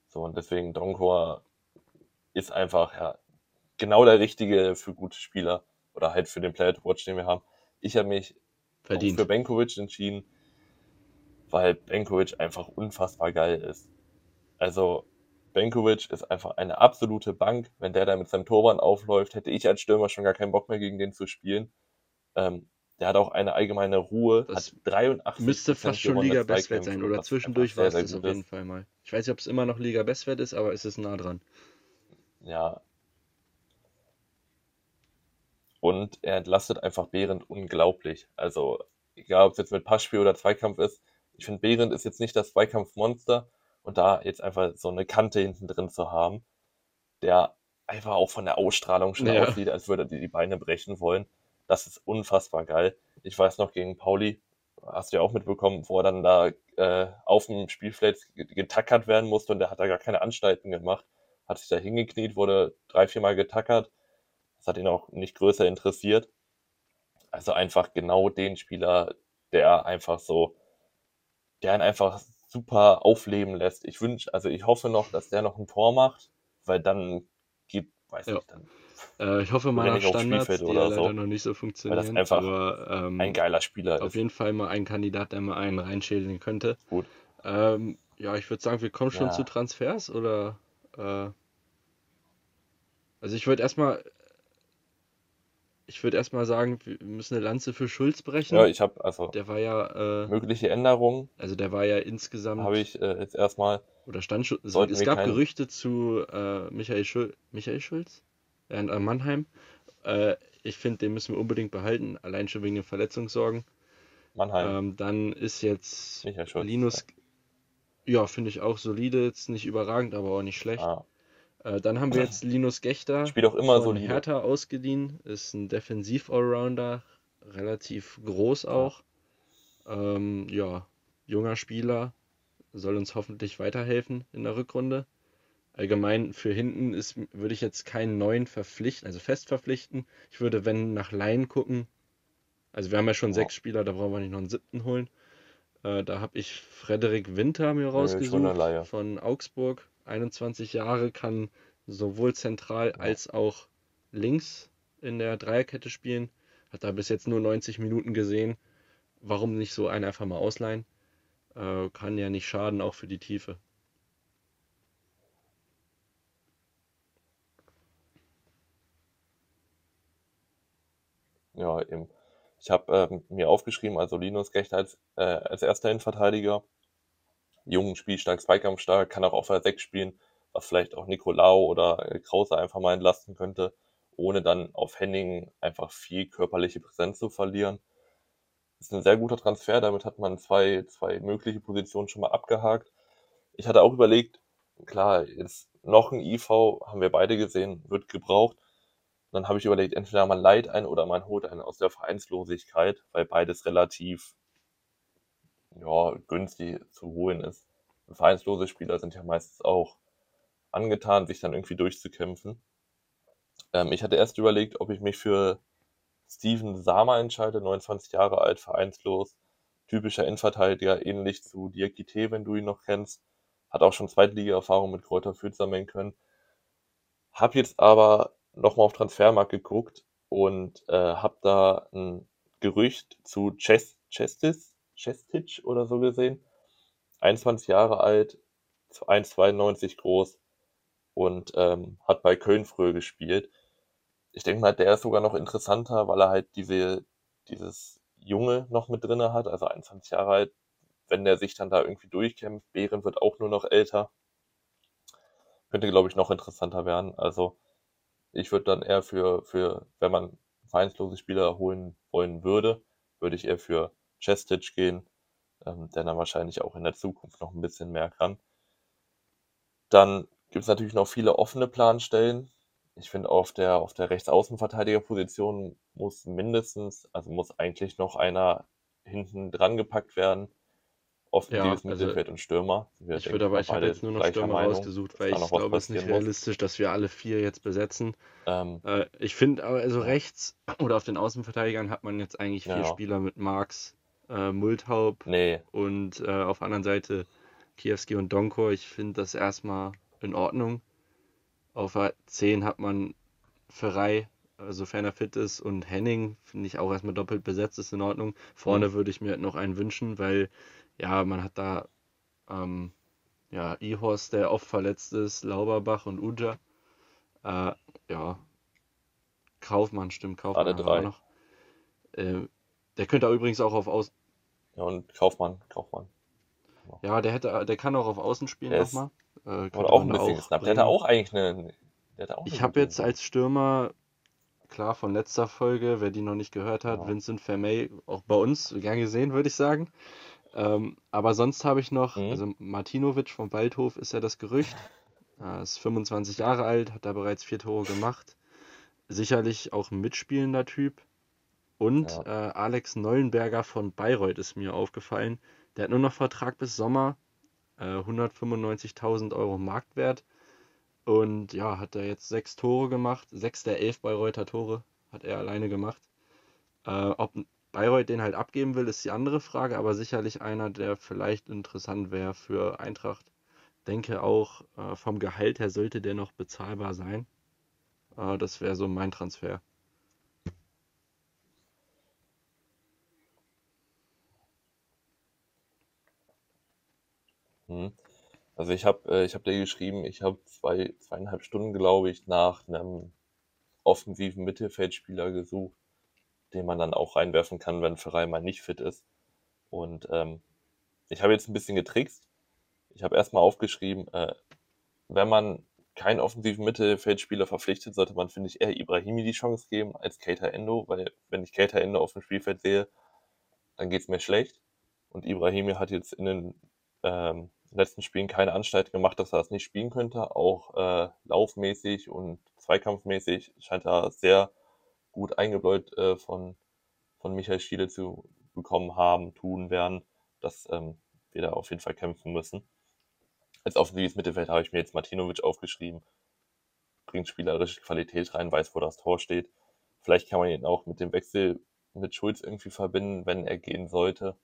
So, und deswegen Donkor ist einfach, ja, genau der Richtige für gute Spieler oder halt für den Player to Watch, den wir haben. Ich habe mich Verdient. für Benkovic entschieden, weil Benkovic einfach unfassbar geil ist. Also, Benkovic ist einfach eine absolute Bank. Wenn der da mit seinem Torwand aufläuft, hätte ich als Stürmer schon gar keinen Bock mehr gegen den zu spielen. Ähm, der hat auch eine allgemeine Ruhe, Das hat 83 Müsste fast schon Liga-Bestwert Zweikämpfe, sein oder zwischendurch war es das auf jeden Fall mal. Ich weiß nicht, ob es immer noch Liga-Bestwert ist, aber es ist nah dran. Ja. Und er entlastet einfach Behrendt unglaublich. Also, egal ob es jetzt mit Passspiel oder Zweikampf ist, ich finde, Behrendt ist jetzt nicht das Zweikampfmonster und da jetzt einfach so eine Kante hinten drin zu haben, der einfach auch von der Ausstrahlung schon Ja. aussieht, als würde er die Beine brechen wollen. Das ist unfassbar geil. Ich weiß noch gegen Pauli, hast du ja auch mitbekommen, wo er dann da äh, auf dem Spielfeld getackert werden musste und der hat da gar keine Anstalten gemacht hat sich da hingekniet, wurde drei, viermal getackert. Das hat ihn auch nicht größer interessiert. Also einfach genau den Spieler, der einfach so, der ihn einfach super aufleben lässt. Ich wünsche, also ich hoffe noch, dass der noch ein Tor macht, weil dann geht, weiß Ja. nicht, dann Äh, ich hoffe mal nach Standards, die oder leider so. noch nicht so funktionieren. einfach aber ähm, ein geiler Spieler auf ist. jeden Fall mal ein Kandidat, der mal einen reinschädeln könnte. Gut. Ähm, ja, ich würde sagen, wir kommen schon Ja. zu Transfers oder äh, also ich würde erstmal ich würde erstmal sagen, wir müssen eine Lanze für Schulz brechen. Ja, ich habe also Der war ja äh, mögliche Änderungen also der war ja insgesamt habe ich äh, jetzt erstmal. oder stand schon, es, gab keinen- Gerüchte zu äh, Michael, Schul Michael Schulz äh, Mannheim. Äh, ich finde, den müssen wir unbedingt behalten, allein schon wegen den Verletzungssorgen. Mannheim, Ähm, dann ist jetzt Michael Schulz. Linus, ja, finde ich auch solide, jetzt nicht überragend, aber auch nicht schlecht. Ah, Äh, dann haben wir jetzt Linus Gechter spielt auch immer solide. Hertha ausgeliehen, ist ein Defensiv-Allrounder, relativ groß auch. Ähm, ja, junger Spieler, soll uns hoffentlich weiterhelfen in der Rückrunde. Allgemein für hinten ist, würde ich jetzt keinen neuen verpflichten, also fest verpflichten. Ich würde, wenn, nach Laien gucken. Also wir haben ja schon Ja. sechs Spieler, da brauchen wir nicht noch einen siebten holen. Äh, da habe ich Frederik Winter mir rausgesucht von Augsburg. 21 Jahre, kann sowohl zentral als auch links in der Dreierkette spielen. Hat da bis jetzt nur 90 Minuten gesehen. Warum nicht so einen einfach mal ausleihen? Äh, kann ja nicht schaden, auch für die Tiefe. Ja, eben. Ich habe ähm, mir aufgeschrieben, also Linus Gechter als, äh, als erster Innenverteidiger. Jung, spielstark, zweikampfstark, kann auch auf der 6 spielen, was vielleicht auch Nicolau oder äh, Krause einfach mal entlasten könnte, ohne dann auf Henning einfach viel körperliche Präsenz zu verlieren. Ist ein sehr guter Transfer, damit hat man zwei, zwei mögliche Positionen schon mal abgehakt. Ich hatte auch überlegt, klar, jetzt noch ein IV, haben wir beide gesehen, wird gebraucht. Dann habe ich überlegt, entweder man leiht einen oder man holt einen aus der Vereinslosigkeit, weil beides relativ ja, günstig zu holen ist. Vereinslose Spieler sind ja meistens auch angetan, sich dann irgendwie durchzukämpfen. Ähm, ich hatte erst überlegt, ob ich mich für Steven Sama entscheide, 29 Jahre alt, vereinslos, typischer Innenverteidiger, ähnlich zu Diakite, wenn du ihn noch kennst. Hat auch schon Zweitliga-Erfahrung mit Kräuter Fürth sammeln können. Hab jetzt aber nochmal auf Transfermarkt geguckt und äh, hab da ein Gerücht zu Chest, Chestis, Chestic oder so gesehen. 21 Jahre alt, 1,92 groß und ähm, hat bei Köln früher gespielt. Ich denke mal, der ist sogar noch interessanter, weil er halt diese, dieses Junge noch mit drinne hat, also 21 Jahre alt. Wenn der sich dann da irgendwie durchkämpft, Behren wird auch nur noch älter. Könnte, glaube ich, noch interessanter werden. Also ich würde dann eher für, für, wenn man vereinslose Spieler holen wollen würde, würde ich eher für Chestic gehen, ähm, der dann wahrscheinlich auch in der Zukunft noch ein bisschen mehr kann. Dann gibt es natürlich noch viele offene Planstellen. Ich finde, auf der, auf der Rechtsaußenverteidigerposition muss mindestens, also muss eigentlich noch einer hinten dran gepackt werden. offensives Ja, also Mittelfeld und Stürmer. Wir, ich würde aber, ich habe jetzt nur noch Stürmer Meinung, rausgesucht, weil ich glaube, es ist nicht muss. realistisch, dass wir alle vier jetzt besetzen. Ähm, Äh, ich finde, aber also rechts oder auf den Außenverteidigern hat man jetzt eigentlich vier ja, Spieler mit Marx, äh, Multhaup nee, und äh, auf der anderen Seite Kiewski und Donkor. Ich finde das erstmal in Ordnung. Auf der 10 hat man Ferrei, sofern er fit ist, und Henning, finde ich auch erstmal doppelt besetzt, ist in Ordnung. Vorne würde ich mir noch einen wünschen, weil ja, man hat da ähm, ja, Ihorst, der oft verletzt ist, Lauberbach und Uja. Äh, ja, Kaufmann, stimmt, Kaufmann alle auch drei. noch. Äh, der könnte übrigens auch auf Außen. Ja, und Kaufmann, Kaufmann. Genau. Ja, der hätte, der kann auch auf Außen spielen nochmal. Äh, könnte auch ein bisschen auch. Der bringen. auch eigentlich eine, auch Ich habe jetzt als Stürmer, klar von letzter Folge, wer die noch nicht gehört hat, Ja. Vincent Vermey, auch bei uns gern gesehen, würde ich sagen. Ähm, aber sonst habe ich noch, Mhm. also Martinovic vom Waldhof ist ja das Gerücht. Er ist 25 Jahre alt, hat da bereits vier Tore gemacht. Sicherlich auch ein mitspielender Typ. Und Ja, äh, Alex Neuenberger von Bayreuth ist mir aufgefallen. Der hat nur noch Vertrag bis Sommer, äh, 195.000 Euro Marktwert. Und ja, hat er jetzt sechs Tore gemacht. Sechs der elf Bayreuther Tore hat er alleine gemacht. Äh, ob Bayreuth den halt abgeben will, ist die andere Frage, aber sicherlich einer, der vielleicht interessant wäre für Eintracht. Denke auch, äh, vom Gehalt her sollte der noch bezahlbar sein. Äh, das wäre so mein Transfer. Hm. Also ich habe äh, ich hab dir geschrieben, ich habe zwei, zweieinhalb Stunden, glaube ich, nach einem offensiven Mittelfeldspieler gesucht, den man dann auch reinwerfen kann, wenn Ferrari mal nicht fit ist. Und ähm, ich habe jetzt ein bisschen getrickst. Ich habe erstmal aufgeschrieben, äh, wenn man keinen offensiven Mittelfeldspieler verpflichtet, sollte man, finde ich, eher Ibrahimi die Chance geben als Keita Endo, weil wenn ich Keita Endo auf dem Spielfeld sehe, dann geht's mir schlecht. Und Ibrahimi hat jetzt in den ähm, letzten Spielen keine Anstalt gemacht, dass er das nicht spielen könnte. Auch äh, laufmäßig und zweikampfmäßig scheint er sehr gut eingebläut äh, von, von Michael Schiele zu bekommen haben, tun werden, dass ähm, wir da auf jeden Fall kämpfen müssen. Als offensives Mittelfeld habe ich mir jetzt Martinovic aufgeschrieben. Bringt spielerische Qualität rein, weiß, wo das Tor steht. Vielleicht kann man ihn auch mit dem Wechsel mit Schulz irgendwie verbinden, wenn er gehen sollte,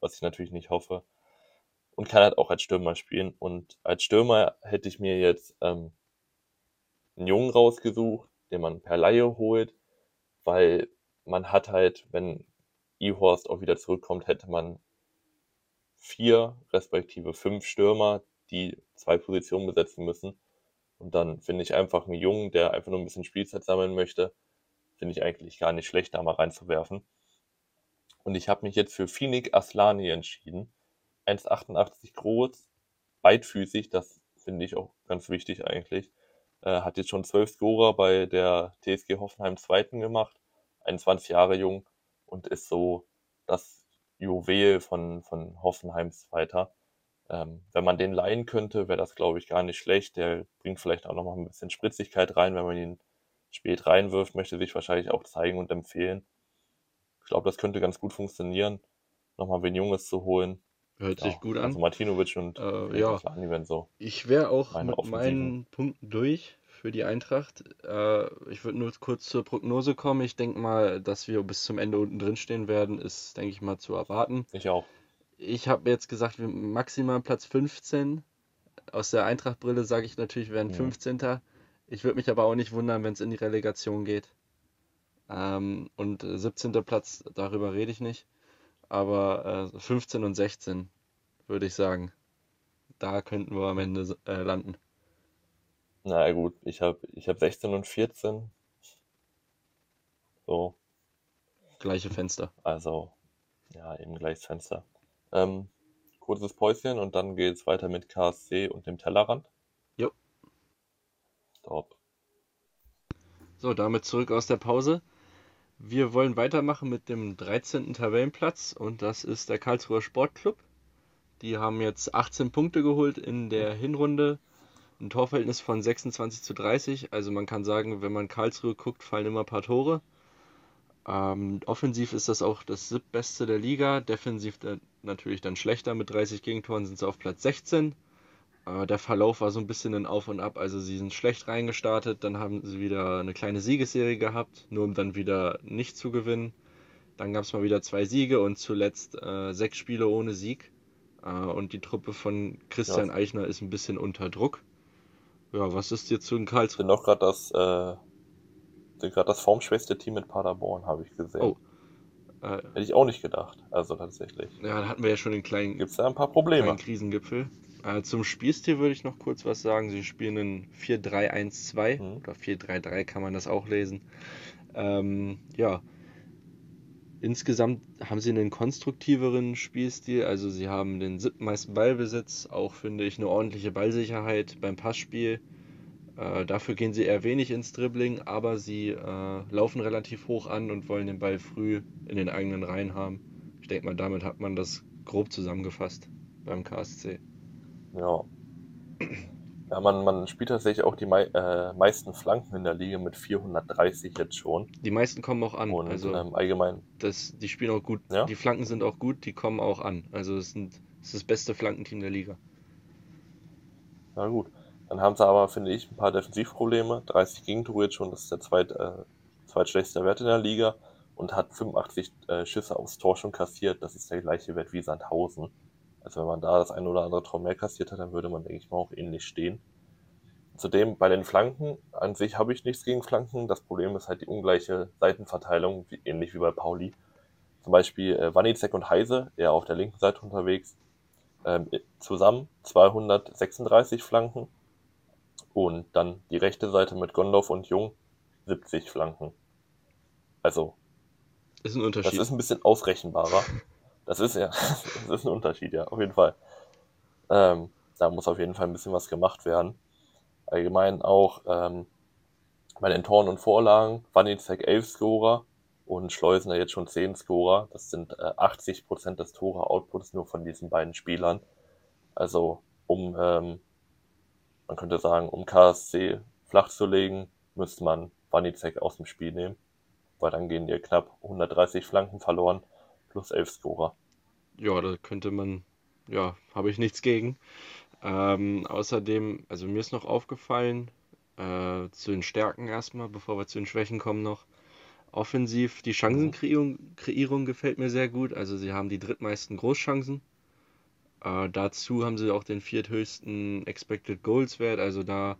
was ich natürlich nicht hoffe. Und kann halt auch als Stürmer spielen. Und als Stürmer hätte ich mir jetzt ähm, einen Jungen rausgesucht, den man per Laie holt, weil man hat halt, wenn Ihorst auch wieder zurückkommt, hätte man vier respektive fünf Stürmer, die zwei Positionen besetzen müssen. Und dann finde ich einfach einen Jungen, der einfach nur ein bisschen Spielzeit sammeln möchte, finde ich eigentlich gar nicht schlecht, da mal reinzuwerfen. Und ich habe mich jetzt für Finik Aslani entschieden. 1,88 groß, beidfüßig, das finde ich auch ganz wichtig eigentlich. Äh, hat jetzt schon zwölf Scorer bei der TSG Hoffenheim zweiten gemacht, 21 Jahre jung und ist so das Juwel von, von Hoffenheims Zweiter. Ähm, wenn man den leihen könnte, wäre das, glaube ich, gar nicht schlecht. Der bringt vielleicht auch noch mal ein bisschen Spritzigkeit rein, wenn man ihn spät reinwirft, möchte sich wahrscheinlich auch zeigen und empfehlen. Ich glaube, das könnte ganz gut funktionieren, nochmal wen Junges zu holen. Hört sich Ja, gut also an. Martinovic und Äh, ja, Aslani wären so ich wäre auch meine mit Offensiven. meinen Punkten durch für die Eintracht. Äh, ich würde nur kurz zur Prognose kommen. Ich denke mal, dass wir bis zum Ende unten drin stehen werden, ist, denke ich mal, zu erwarten. Ich auch. Ich habe jetzt gesagt, wir maximal Platz 15. Aus der Eintracht-Brille sage ich natürlich, wir werden Mhm. 15. Ich würde mich aber auch nicht wundern, wenn es in die Relegation geht. Ähm, und äh, 17. Platz, darüber rede ich nicht. Aber äh, 15 und 16 würde ich sagen. Da könnten wir am Ende äh, landen. Na gut, ich habe ich hab 16 und 14. So, Gleiche Fenster. also ja, eben gleiches Fenster. Ähm, kurzes Päuschen und dann geht's weiter mit KSC und dem Tellerrand. Jo. Top. So, damit zurück aus der Pause. Wir wollen weitermachen mit dem 13. Tabellenplatz und das ist der Karlsruher Sportclub. Die haben jetzt 18 Punkte geholt in der Hinrunde. Ein Torverhältnis von 26 zu 30. Also man kann sagen, wenn man Karlsruhe guckt, fallen immer ein paar Tore. Ähm, offensiv ist das auch das siebtbeste der Liga, defensiv natürlich dann schlechter. Mit 30 Gegentoren sind sie auf Platz 16. Äh, der Verlauf war so ein bisschen ein Auf und Ab. Also sie sind schlecht reingestartet, dann haben sie wieder eine kleine Siegesserie gehabt, nur um dann wieder nicht zu gewinnen. Dann gab es mal wieder zwei Siege und zuletzt äh, sechs Spiele ohne Sieg. Äh, und die Truppe von Christian ja. Eichner ist ein bisschen unter Druck. Ja, was ist jetzt zu den Karlsruhe? Sind noch gerade das, äh, gerade das formschwächste Team mit Paderborn, habe ich gesehen. Oh. Äh, Hätte ich auch nicht gedacht, also tatsächlich. Ja, da hatten wir ja schon den kleinen, Gibt's da ein paar Probleme. Krisengipfel. Äh, zum Spielstil würde ich noch kurz was sagen. Sie spielen in 4-3-1-2 mhm. oder 4-3-3 kann man das auch lesen. Ähm, ja, insgesamt haben sie einen konstruktiveren Spielstil. Also sie haben den siebten meisten Ballbesitz, auch finde ich eine ordentliche Ballsicherheit beim Passspiel. Äh, dafür gehen sie eher wenig ins Dribbling, aber sie äh, laufen relativ hoch an und wollen den Ball früh in den eigenen Reihen haben. Ich denke mal, damit hat man das grob zusammengefasst beim KSC. Ja. Ja, man, man spielt tatsächlich auch die mei äh, meisten Flanken in der Liga mit 430 jetzt schon. Die meisten kommen auch an. Und also ähm, allgemein. Das, die spielen auch gut. Ja? Die Flanken sind auch gut, die kommen auch an. Also es, sind, es ist das beste Flankenteam der Liga. Ja gut. Dann haben sie aber, finde ich, ein paar Defensivprobleme. 30 Gegentore jetzt schon, das ist der zweit, äh, zweitschlechteste Wert in der Liga. Und hat 85 äh, Schüsse aufs Tor schon kassiert. Das ist der gleiche Wert wie Sandhausen. Also wenn man da das ein oder andere Tor mehr kassiert hat, dann würde man, denke ich mal, auch ähnlich stehen. Zudem bei den Flanken, an sich habe ich nichts gegen Flanken. Das Problem ist halt die ungleiche Seitenverteilung, wie, ähnlich wie bei Pauli. Zum Beispiel äh, Wanizek und Heise, eher auf der linken Seite unterwegs, ähm, zusammen 236 Flanken. Und dann die rechte Seite mit Gondorf und Jung 70 Flanken. Also, ist ein Unterschied. Das ist ein bisschen ausrechenbarer. Das ist ja, das ist ein Unterschied, ja, auf jeden Fall. Ähm, da muss auf jeden Fall ein bisschen was gemacht werden. Allgemein auch ähm, bei den Toren und Vorlagen, Wanizek 11 Scorer und Schleusner jetzt schon 10 Scorer. Das sind äh, 80% des Tore-Outputs nur von diesen beiden Spielern. Also um, ähm, man könnte sagen, um KSC flach zu legen, müsste man Wanizek aus dem Spiel nehmen, weil dann gehen dir knapp 130 Flanken verloren plus 11 Scorer. Ja, da könnte man, ja, habe ich nichts gegen. Ähm, außerdem, also mir ist noch aufgefallen, äh, zu den Stärken erstmal, bevor wir zu den Schwächen kommen noch. Offensiv, die Chancenkreierung Kreierung gefällt mir sehr gut. Also sie haben die drittmeisten Großchancen. Äh, dazu haben sie auch den vierthöchsten Expected Goals Wert. Also da,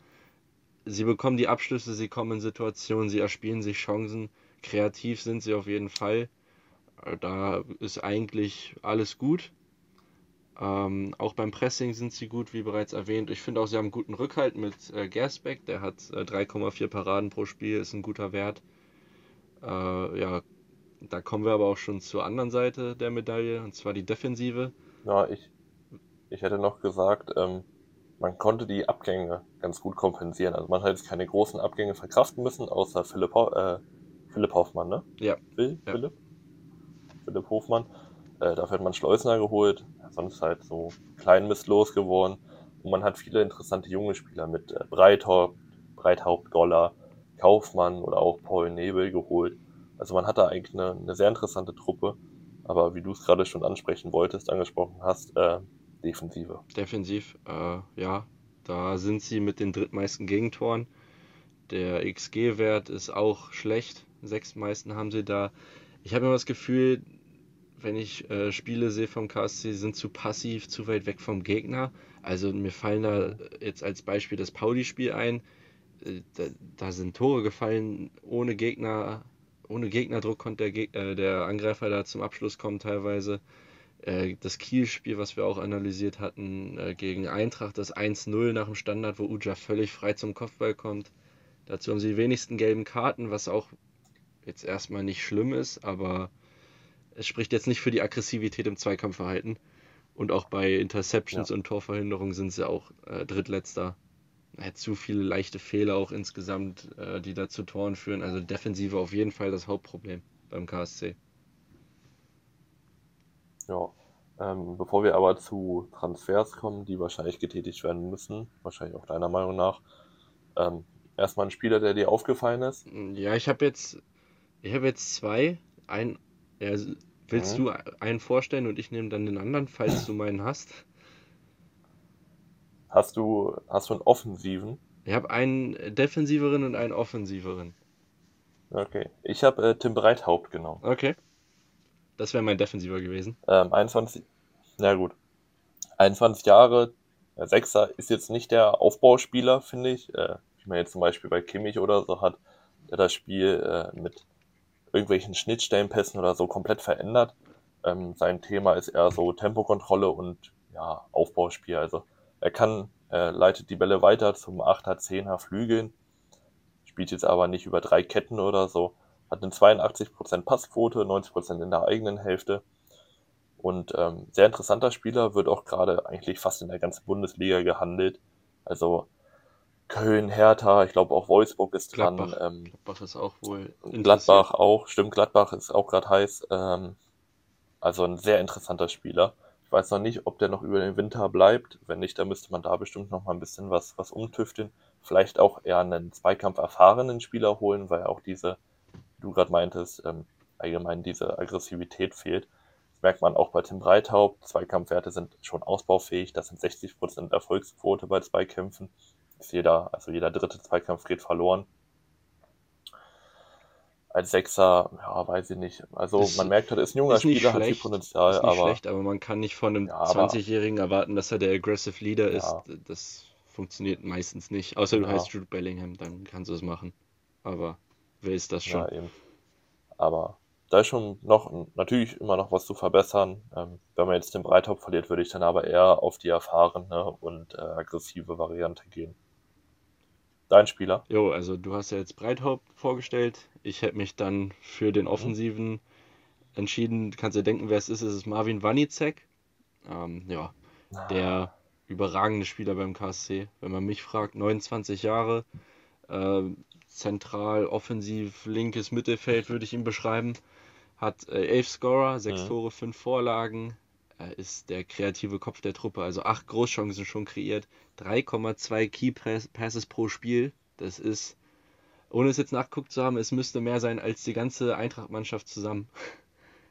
sie bekommen die Abschlüsse, sie kommen in Situationen, sie erspielen sich Chancen. Kreativ sind sie auf jeden Fall. Da ist eigentlich alles gut. Ähm, auch beim Pressing sind sie gut, wie bereits erwähnt. Ich finde auch, sie haben einen guten Rückhalt mit äh, Gersbeck. Der hat äh, 3,4 Paraden pro Spiel, ist ein guter Wert. Äh, ja, da kommen wir aber auch schon zur anderen Seite der Medaille, und zwar die Defensive. Ja, ich, ich hätte noch gesagt, ähm, man konnte die Abgänge ganz gut kompensieren. Also man hat jetzt keine großen Abgänge verkraften müssen, außer Philipp, äh, Philipp Hoffmann, ne? Ja. Phil, ja. Philipp? Philipp Hofmann. Äh, dafür hat man Schleusner geholt, sonst halt so klein Mist losgeworden. Und man hat viele interessante junge Spieler mit äh, Breithaupt, Breithaupt, Goller, Kaufmann oder auch Paul Nebel geholt. Also man hat da eigentlich eine, eine sehr interessante Truppe. Aber wie du es gerade schon ansprechen wolltest, angesprochen hast, äh, Defensive. Defensiv, äh, ja. Da sind sie mit den drittmeisten Gegentoren. Der XG-Wert ist auch schlecht. Sechs meisten haben sie da. Ich habe immer das Gefühl, wenn ich äh, Spiele sehe vom KSC, sind zu passiv, zu weit weg vom Gegner. Also mir fallen da jetzt als Beispiel das Pauli-Spiel ein. Äh, da, da, sind Tore gefallen ohne Gegner, ohne Gegnerdruck konnte der, äh, der Angreifer da zum Abschluss kommen teilweise. Äh, das Kiel-Spiel, was wir auch analysiert hatten, äh, gegen Eintracht, das 1-0 nach dem Standard, wo Uja völlig frei zum Kopfball kommt. Dazu haben sie die wenigsten gelben Karten, was auch jetzt erstmal nicht schlimm ist, aber es spricht jetzt nicht für die Aggressivität im Zweikampfverhalten. Und auch bei Interceptions ja. und Torverhinderung sind sie auch äh, Drittletzter. Er hat zu viele leichte Fehler auch insgesamt, äh, die da zu Toren führen. Also Defensive auf jeden Fall das Hauptproblem beim KSC. Ja, ähm, bevor wir aber zu Transfers kommen, die wahrscheinlich getätigt werden müssen, wahrscheinlich auch deiner Meinung nach, ähm, erstmal ein Spieler, der dir aufgefallen ist. Ja, ich habe jetzt ich habe jetzt zwei. Ein, ja, Willst Mhm. du einen vorstellen und ich nehme dann den anderen, falls du meinen hast? Hast du, hast du einen Offensiven? Ich habe einen defensiveren und einen offensiveren. Okay. Ich habe äh, Tim Breithaupt genommen. Okay. Das wäre mein Defensiver gewesen. Ähm, 21, na gut. 21 Jahre, äh, Sechser ist jetzt nicht der Aufbauspieler, finde ich. Äh, wie man jetzt zum Beispiel bei Kimmich oder so hat, der das Spiel äh, mit irgendwelchen Schnittstellenpässen oder so komplett verändert. Ähm, sein Thema ist eher so Tempokontrolle und ja, Aufbauspiel. Also er kann, äh, leitet die Bälle weiter zum 8er, 10er Flügeln, spielt jetzt aber nicht über drei Ketten oder so, hat eine 82% Passquote, 90% in der eigenen Hälfte und ähm, sehr interessanter Spieler, wird auch gerade eigentlich fast in der ganzen Bundesliga gehandelt. Also Köln, Hertha, ich glaube auch Wolfsburg ist dran. Gladbach. Ähm, Gladbach ist auch wohl Gladbach auch, stimmt, Gladbach ist auch gerade heiß. Ähm, also ein sehr interessanter Spieler. Ich weiß noch nicht, ob der noch über den Winter bleibt. Wenn nicht, dann müsste man da bestimmt noch mal ein bisschen was, was umtüfteln. Vielleicht auch eher einen Zweikampf erfahrenen Spieler holen, weil auch diese, wie du gerade meintest, ähm, allgemein diese Aggressivität fehlt. Das merkt man auch bei Tim Breithaupt. Zweikampfwerte sind schon ausbaufähig. Das sind 60% Erfolgsquote bei Zweikämpfen. Ist jeder, also jeder dritte Zweikampf geht verloren als Sechser, ja, weiß ich nicht. Also Ist- man merkt halt, er ist ein junger ist Spieler, hat viel schlecht, Potenzial, ist nicht aber schlecht, aber man kann nicht von einem Ja, aber- 20-Jährigen erwarten, dass er der Aggressive Leader ist. Ja. Das funktioniert meistens nicht. Außer du Ja. heißt Jude Bellingham, dann kannst du es machen. Aber wer ist das schon? ja, eben. Aber da ist schon noch natürlich immer noch was zu verbessern. Ähm, wenn man jetzt den Breithaupt verliert, würde ich dann aber eher auf die erfahrene und äh, aggressive Variante gehen. Dein Spieler? Jo, also du hast ja jetzt Breithaupt vorgestellt. Ich hätte mich dann für den Offensiven entschieden. Du kannst dir denken, wer es ist. Es ist Marvin Wanizek. Ähm, ja, der überragende Spieler beim KSC. Wenn man mich fragt, 29 Jahre, äh, zentral, offensiv, linkes Mittelfeld würde ich ihn beschreiben. Hat äh, elf Scorer, sechs Mhm. Tore, fünf Vorlagen. Er ist der kreative Kopf der Truppe, also acht Großchancen schon kreiert. 3,2 Key Pass- Passes pro Spiel. Das ist, ohne es jetzt nachguckt zu haben, es müsste mehr sein als die ganze Eintracht-Mannschaft zusammen.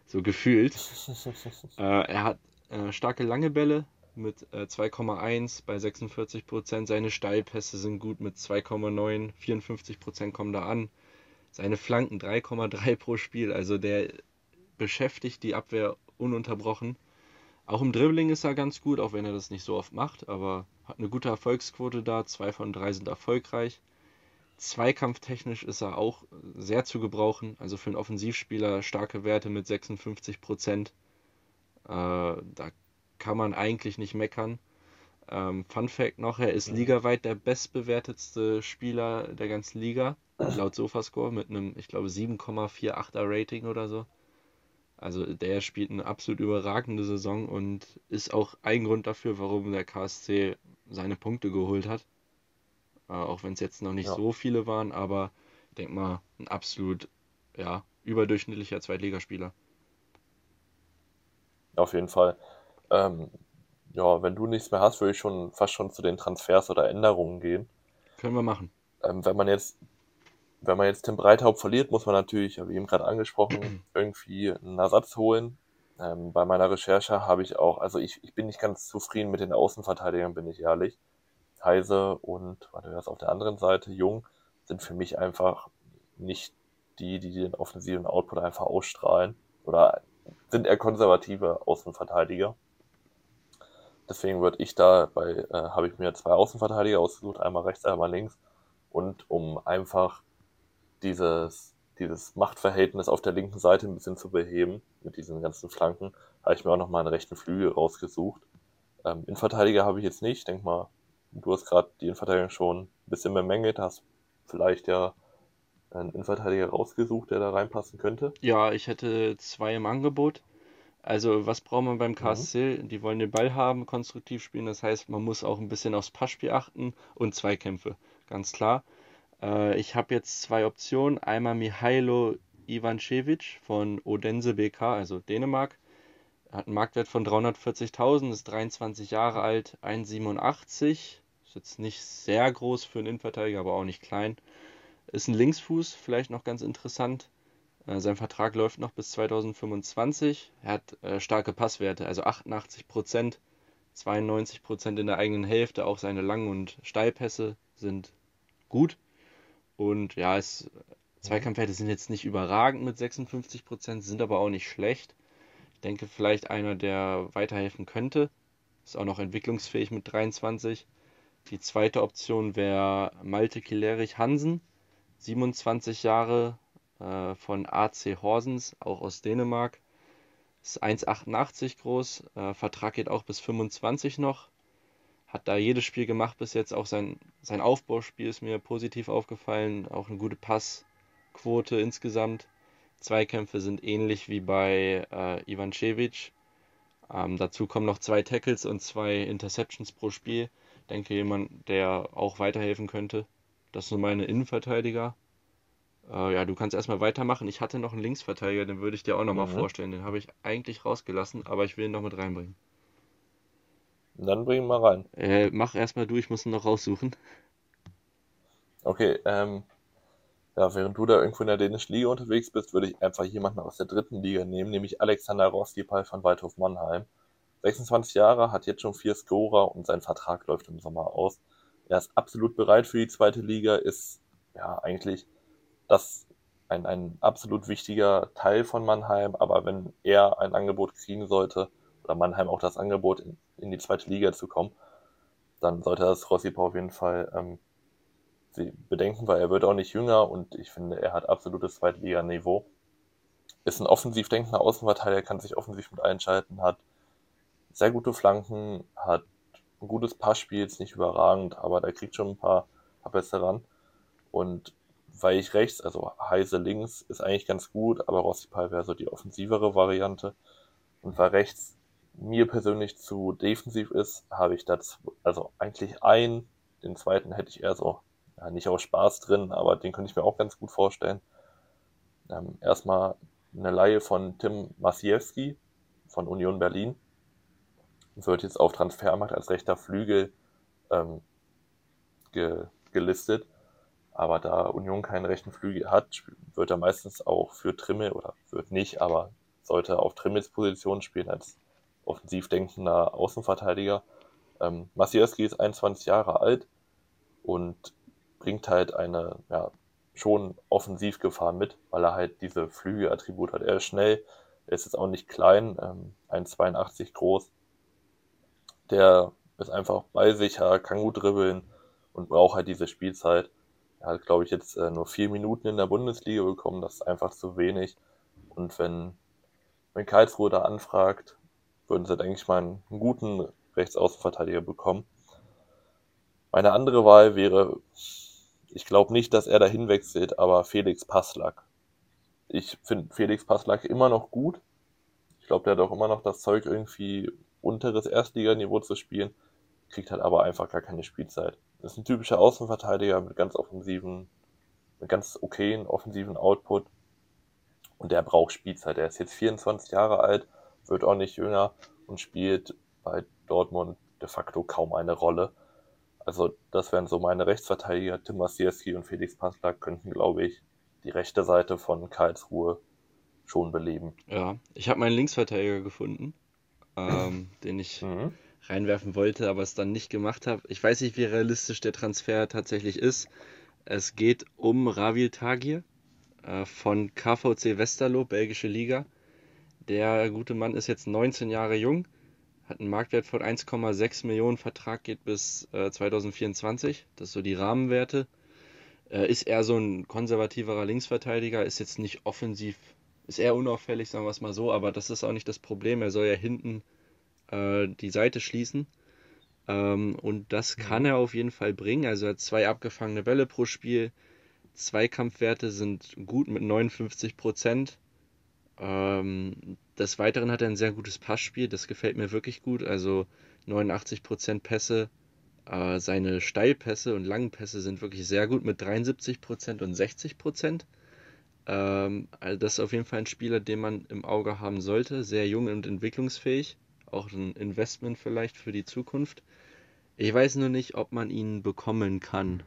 So gefühlt. Äh, er hat äh, starke lange Bälle mit äh, 2,1 bei 46 Prozent. Seine Steilpässe sind gut mit 2,9, 54 Prozent kommen da an. Seine Flanken 3,3 pro Spiel. Also der beschäftigt die Abwehr ununterbrochen. Auch im Dribbling ist er ganz gut, auch wenn er das nicht so oft macht, aber hat eine gute Erfolgsquote da. Zwei von drei sind erfolgreich. Zweikampftechnisch ist er auch sehr zu gebrauchen. Also für einen Offensivspieler starke Werte mit 56 Prozent. Äh, da kann man eigentlich nicht meckern. Ähm, Fun Fact noch, er ist ligaweit der bestbewertetste Spieler der ganzen Liga, laut Sofascore, mit einem, ich glaube, 7,48er Rating oder so. Also der spielt eine absolut überragende Saison und ist auch ein Grund dafür, warum der KSC seine Punkte geholt hat. Äh, auch wenn es jetzt noch nicht Ja. so viele waren, aber ich denke mal, ein absolut ja, überdurchschnittlicher Zweitligaspieler. Auf jeden Fall. Ähm, ja, wenn du nichts mehr hast, würde ich schon fast schon zu den Transfers oder Änderungen gehen. Können wir machen. Ähm, wenn man jetzt, wenn man jetzt Tim Breithaupt verliert, muss man natürlich, wie eben gerade angesprochen, irgendwie einen Ersatz holen. Ähm, bei meiner Recherche habe ich auch, also ich, ich bin nicht ganz zufrieden mit den Außenverteidigern, bin ich ehrlich. Heise und, warte, wer ist auf der anderen Seite? Jung sind für mich einfach nicht die, die den offensiven Output einfach ausstrahlen. Oder sind eher konservative Außenverteidiger. Deswegen würde ich da bei, äh, habe ich mir zwei Außenverteidiger ausgesucht, einmal rechts, einmal links. Und um einfach dieses, dieses Machtverhältnis auf der linken Seite ein bisschen zu beheben, mit diesen ganzen Flanken, habe ich mir auch nochmal einen rechten Flügel rausgesucht. Ähm, Innenverteidiger habe ich jetzt nicht. Ich denke mal, du hast gerade die Innenverteidigung schon ein bisschen bemängelt, hast vielleicht ja einen Innenverteidiger rausgesucht, der da reinpassen könnte. Ja, ich hätte zwei im Angebot. Also, was braucht man beim Mhm. KSC? Die wollen den Ball haben, konstruktiv spielen. Das heißt, man muss auch ein bisschen aufs Passspiel achten und Zweikämpfe, ganz klar. Äh, ich habe jetzt zwei Optionen. Einmal Mihailo Ivancevic von Odense BK, also Dänemark. Er hat einen Marktwert von 340.000, ist 23 Jahre alt, 1,87. Ist jetzt nicht sehr groß für einen Innenverteidiger, aber auch nicht klein. Ist ein Linksfuß, vielleicht noch ganz interessant. Äh, sein Vertrag läuft noch bis 2025. Er hat äh, starke Passwerte, also 88 Prozent, 92 Prozent in der eigenen Hälfte. Auch seine Lang- und Steilpässe sind gut. Und ja, es, Zweikampfwerte sind jetzt nicht überragend mit 56 Prozent, sind aber auch nicht schlecht. Ich denke, vielleicht einer, der weiterhelfen könnte. Ist auch noch entwicklungsfähig mit 23. Die zweite Option wäre Malte Kilerich Hansen, 27 Jahre äh, von AC Horsens, auch aus Dänemark. Ist 1,88 groß, äh, Vertrag geht auch bis 25 noch. Hat da jedes Spiel gemacht bis jetzt, auch sein, sein Aufbauspiel ist mir positiv aufgefallen, auch eine gute Passquote insgesamt. Zweikämpfe sind ähnlich wie bei äh, Ivancevic. Ähm, dazu kommen noch zwei Tackles und zwei Interceptions pro Spiel. Denke jemand, der auch weiterhelfen könnte. Das sind meine Innenverteidiger. Äh, ja, du kannst erstmal weitermachen. Ich hatte noch einen Linksverteidiger, den würde ich dir auch nochmal mhm. vorstellen. Den habe ich eigentlich rausgelassen, aber ich will ihn noch mit reinbringen. Dann bring ihn mal rein. Äh, mach erstmal du, ich muss ihn noch raussuchen. Okay, ähm, ja, während du da irgendwo in der dänischen Liga unterwegs bist, würde ich einfach jemanden aus der dritten Liga nehmen, nämlich Alexander Roskipal von Waldhof Mannheim. 26 Jahre, hat jetzt schon vier Scorer und sein Vertrag läuft im Sommer aus. Er ist absolut bereit für die zweite Liga, ist ja eigentlich das ein, ein absolut wichtiger Teil von Mannheim, aber wenn er ein Angebot kriegen sollte, oder Mannheim auch das Angebot, in, in die zweite Liga zu kommen, dann sollte das Rossipa auf jeden Fall ähm, bedenken, weil er wird auch nicht jünger und ich finde, er hat absolutes Zweitliganiveau. Ist ein offensiv denkender Außenverteidiger, kann sich offensiv mit einschalten, hat sehr gute Flanken, hat ein gutes Passspiel, ist nicht überragend, aber der kriegt schon ein paar, paar Pässe ran. Und weil ich rechts, also Heise links, ist eigentlich ganz gut, aber Rossipal wäre so die offensivere Variante. Und weil rechts mir persönlich zu defensiv ist, habe ich das, also eigentlich einen, den zweiten hätte ich eher so, ja, nicht aus Spaß drin, aber den könnte ich mir auch ganz gut vorstellen. Ähm, erstmal eine Laie von Tim Masiewski von Union Berlin wird jetzt auf Transfermarkt als rechter Flügel ähm, ge gelistet. Aber da Union keinen rechten Flügel hat, wird er meistens auch für Trimmel oder wird nicht, aber sollte auf Trimmels Position spielen als offensiv denkender Außenverteidiger. Ähm, Masierski ist 21 Jahre alt und bringt halt eine ja, schon Offensivgefahr mit, weil er halt diese Flügelattribut hat. Er ist schnell, er ist jetzt auch nicht klein, ähm, 1,82 groß, der ist einfach bei sich, kann gut dribbeln und braucht halt diese Spielzeit. Er hat, glaube ich, jetzt äh, nur vier Minuten in der Bundesliga bekommen. Das ist einfach zu wenig. Und wenn, wenn Karlsruhe da anfragt, würden sie, denke ich mal, einen guten Rechtsaußenverteidiger bekommen. Meine andere Wahl wäre, ich glaube nicht, dass er dahin wechselt, aber Felix Passlack. Ich finde Felix Passlack immer noch gut. Ich glaube, der hat auch immer noch das Zeug, irgendwie unteres Erstliganiveau zu spielen, kriegt halt aber einfach gar keine Spielzeit. Ist ein typischer Außenverteidiger mit ganz offensiven, mit ganz okayen offensiven Output. Und der braucht Spielzeit. Er ist jetzt 24 Jahre alt, wird auch nicht jünger und spielt bei Dortmund de facto kaum eine Rolle. Also das wären so meine Rechtsverteidiger. Tim Masierski und Felix Passlack könnten, glaube ich, die rechte Seite von Karlsruhe schon beleben. Ja, ich habe meinen Linksverteidiger gefunden ähm, den ich mhm. reinwerfen wollte, aber es dann nicht gemacht habe. Ich weiß nicht, wie realistisch der Transfer tatsächlich ist. Es geht um Ravil Tagir äh, von KVC Westerlo, belgische Liga. Der gute Mann ist jetzt 19 Jahre jung, hat einen Marktwert von 1,6 Millionen, Vertrag geht bis äh, 2024. Das sind so die Rahmenwerte. Äh, ist eher so ein konservativerer Linksverteidiger, ist jetzt nicht offensiv ist eher unauffällig, sagen wir es mal so, aber das ist auch nicht das Problem. Er soll ja hinten äh, die Seite schließen. Ähm, und das mhm. kann er auf jeden Fall bringen. Also er hat zwei abgefangene Bälle pro Spiel. Zweikampfwerte sind gut mit 59 Prozent. Ähm, des Weiteren hat er ein sehr gutes Passspiel. Das gefällt mir wirklich gut. Also 89 Prozent Pässe. Äh, seine Steilpässe und langen Pässe sind wirklich sehr gut mit 73 Prozent und 60 Prozent. Ähm, also das ist auf jeden Fall ein Spieler, den man im Auge haben sollte. Sehr jung und entwicklungsfähig. Auch ein Investment vielleicht für die Zukunft. Ich weiß nur nicht, ob man ihn bekommen kann.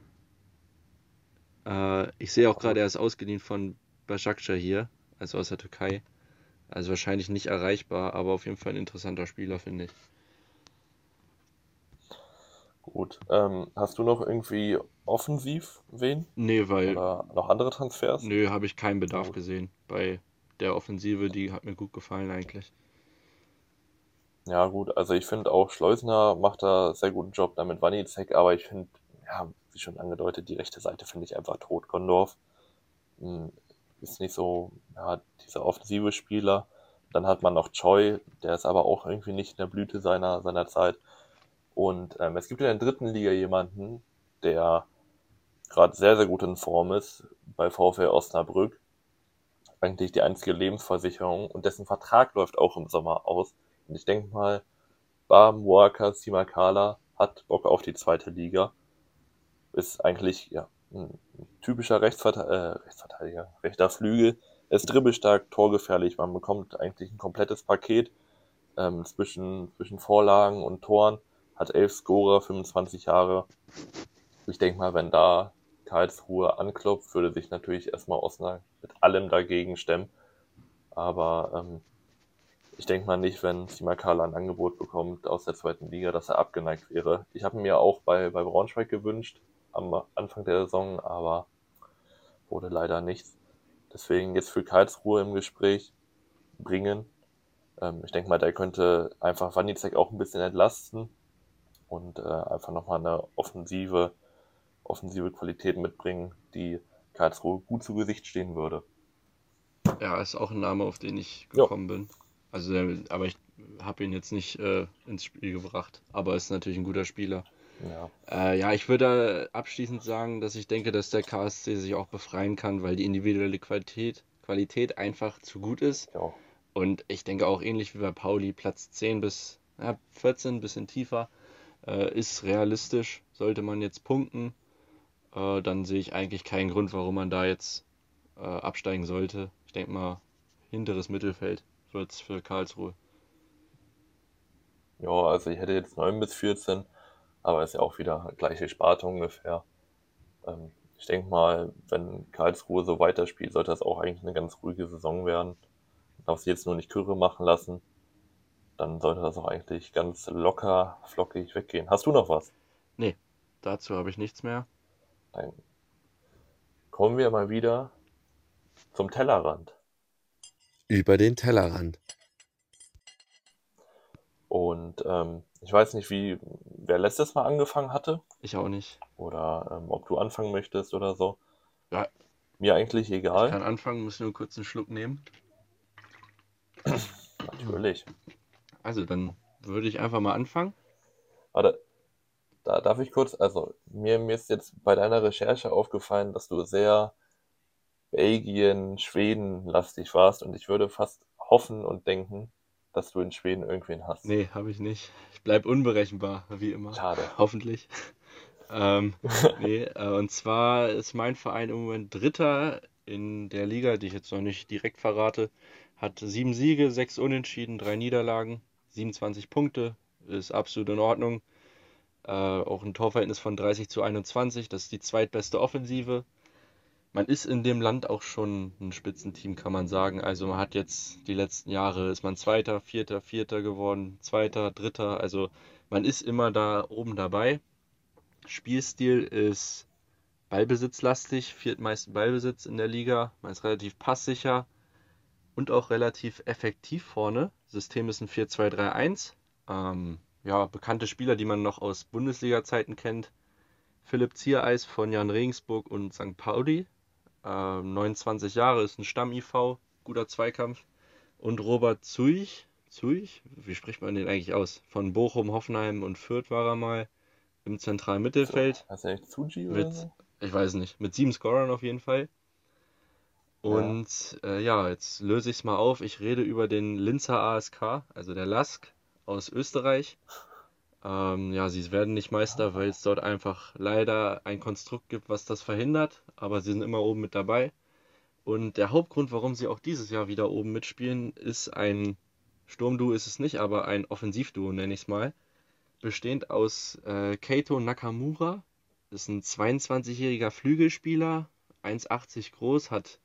Äh, ich sehe auch gerade, er ist ausgeliehen von Başakşehir hier. Also aus der Türkei. Also wahrscheinlich nicht erreichbar, aber auf jeden Fall ein interessanter Spieler, finde ich. Gut. Ähm, hast du noch irgendwie offensiv wen? Nee, weil. Oder noch andere Transfers? Nö, habe ich keinen Bedarf gesehen. Bei der Offensive, die hat mir gut gefallen eigentlich. Ja, gut, also ich finde auch Schleusner macht da sehr guten Job damit Wanizek, aber ich finde, ja, wie schon angedeutet, die rechte Seite finde ich einfach tot. Gondorf hm, ist nicht so, ja, dieser offensive Spieler. Dann hat man noch Choi, der ist aber auch irgendwie nicht in der Blüte seiner, seiner Zeit. Und ähm, es gibt in der dritten Liga jemanden, der gerade sehr, sehr gut in Form ist bei VfL Osnabrück. Eigentlich die einzige Lebensversicherung und dessen Vertrag läuft auch im Sommer aus. Und ich denke mal, Bam Walker Simakala hat Bock auf die zweite Liga. Ist eigentlich ja, typischer Rechtsverte äh, Rechtsverteidiger, rechter Flügel. Er ist dribbelstark, torgefährlich. Man bekommt eigentlich ein komplettes Paket ähm, zwischen, zwischen Vorlagen und Toren. Hat elf Scorer, 25 Jahre. Ich denke mal, wenn da Karlsruhe anklopft, würde sich natürlich erstmal Osnabrück mit allem dagegen stemmen. Aber ähm, ich denke mal nicht, wenn Simakala ein Angebot bekommt aus der zweiten Liga, dass er abgeneigt wäre. Ich habe mir auch bei, bei Braunschweig gewünscht am Anfang der Saison, aber wurde leider nichts. Deswegen jetzt für Karlsruhe im Gespräch bringen. Ähm, ich denke mal, der könnte einfach Wanizek auch ein bisschen entlasten und äh, einfach nochmal eine offensive offensive Qualität mitbringen, die Karlsruhe gut zu Gesicht stehen würde. Ja, ist auch ein Name, auf den ich gekommen ja. bin. Also, aber ich habe ihn jetzt nicht äh, ins Spiel gebracht. Aber ist natürlich ein guter Spieler. Ja. Äh, ja, ich würde abschließend sagen, dass ich denke, dass der KSC sich auch befreien kann, weil die individuelle Qualität, Qualität einfach zu gut ist. Ja. Und ich denke auch ähnlich wie bei Pauli, Platz 10 bis ja, 14, bisschen tiefer, äh, ist realistisch. Sollte man jetzt punkten, äh, dann sehe ich eigentlich keinen Grund, warum man da jetzt äh, absteigen sollte. Ich denke mal, hinteres Mittelfeld wird es für Karlsruhe. Ja, also ich hätte jetzt 9 bis 14, aber ist ja auch wieder gleiche Sparte ungefähr. Ähm, ich denke mal, wenn Karlsruhe so weiterspielt, sollte das auch eigentlich eine ganz ruhige Saison werden. Darf sie jetzt nur nicht Kürre machen lassen. Dann sollte das auch eigentlich ganz locker, flockig weggehen. Hast du noch was? Nee, dazu habe ich nichts mehr. Dann kommen wir mal wieder zum Tellerrand. Über den Tellerrand. Und ähm, ich weiß nicht, wie wer letztes Mal angefangen hatte. Ich auch nicht. Oder ähm, ob du anfangen möchtest oder so. Ja. Mir eigentlich egal. Ich kann anfangen, muss nur kurz einen Schluck nehmen. Natürlich. Also dann würde ich einfach mal anfangen. Warte, da darf ich kurz, also mir, mir ist jetzt bei deiner Recherche aufgefallen, dass du sehr Belgien, Schweden lastig warst und ich würde fast hoffen und denken, dass du in Schweden irgendwen hast. Nee, habe ich nicht. Ich bleibe unberechenbar, wie immer. Schade. Hoffentlich. ähm, nee, äh, und zwar ist mein Verein im Moment Dritter in der Liga, die ich jetzt noch nicht direkt verrate. Hat sieben Siege, sechs Unentschieden, drei Niederlagen, 27 Punkte. Ist absolut in Ordnung. Äh, auch ein Torverhältnis von 30 zu 21. Das ist die zweitbeste Offensive. Man ist in dem Land auch schon ein Spitzenteam, kann man sagen. Also man hat jetzt die letzten Jahre, ist man Zweiter, Vierter, Vierter geworden, Zweiter, Dritter. Also man ist immer da oben dabei. Spielstil ist ballbesitzlastig, viertmeisten Ballbesitz in der Liga. Man ist relativ passsicher und auch relativ effektiv vorne. System ist ein 4-2-3-1. Ähm, ja, bekannte Spieler, die man noch aus Bundesliga-Zeiten kennt. Philipp Ziereis von Jan Regensburg und St. Pauli. Äh, 29 Jahre, ist ein Stamm-IV, guter Zweikampf. Und Robert Zuich, Zuich, wie spricht man den eigentlich aus? Von Bochum, Hoffenheim und Fürth war er mal im zentralen Mittelfeld. So, heißt er nicht Zuji oder mit, Ich weiß nicht, mit sieben Scorern auf jeden Fall. Und ja, äh, ja jetzt löse ich es mal auf. Ich rede über den Linzer ASK, also der Lask aus Österreich. Ähm, ja, sie werden nicht Meister, weil es dort einfach leider ein Konstrukt gibt, was das verhindert. Aber sie sind immer oben mit dabei. Und der Hauptgrund, warum sie auch dieses Jahr wieder oben mitspielen, ist ein Sturmduo ist es nicht, aber ein Offensivduo nenne ich es mal. Bestehend aus äh, Keito Nakamura, ist ein 22-jähriger Flügelspieler, 1,80 groß, hat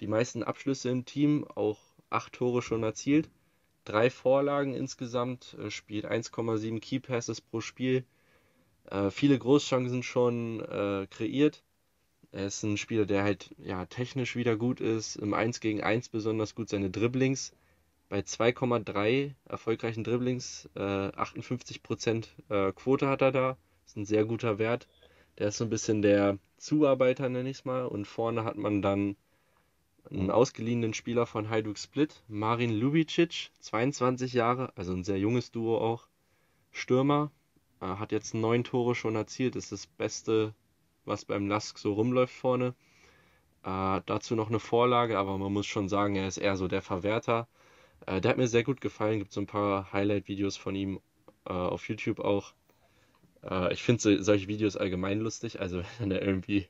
die meisten Abschlüsse im Team, auch acht Tore schon erzielt, drei Vorlagen insgesamt, äh, spielt 1,7 Key Passes pro Spiel, äh, viele Großchancen schon äh, kreiert. Er ist ein Spieler, der halt ja, technisch wieder gut ist, im 1 gegen 1 besonders gut seine Dribblings. Bei 2,3 erfolgreichen Dribblings, äh, 58% äh, Quote hat er da. Ist ein sehr guter Wert. Der ist so ein bisschen der Zuarbeiter, nenne ich es mal. Und vorne hat man dann einen ausgeliehenen Spieler von Hajduk Split, Marin Lubicic, 22 Jahre, also ein sehr junges Duo auch. Stürmer, äh, hat jetzt neun Tore schon erzielt, ist das Beste, was beim Lask so rumläuft vorne. Äh, dazu noch eine Vorlage, aber man muss schon sagen, er ist eher so der Verwerter. Äh, der hat mir sehr gut gefallen, gibt so ein paar Highlight-Videos von ihm äh, auf YouTube auch. Äh, ich finde so, solche Videos allgemein lustig, also wenn er irgendwie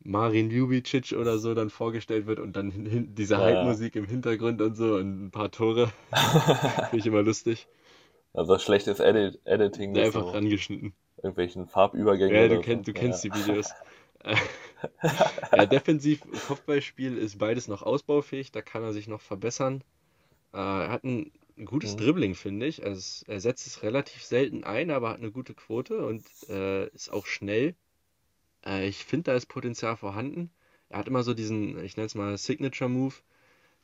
Marin Ljubicic oder so dann vorgestellt wird und dann hin, diese ja. Hype-Musik im Hintergrund und so und ein paar Tore. Finde ich immer lustig. Also schlechtes Edit Editing. Einfach so rangeschnitten. Irgendwelchen Farbübergängen. Ja, du, kenn, du kennst ja. die Videos. ja, defensiv Kopfballspiel ist beides noch ausbaufähig, da kann er sich noch verbessern. Äh, er hat ein gutes mhm. Dribbling, finde ich. Also er setzt es relativ selten ein, aber hat eine gute Quote und äh, ist auch schnell. Äh, ich finde, da ist Potenzial vorhanden. Er hat immer so diesen, ich nenne es mal Signature Move,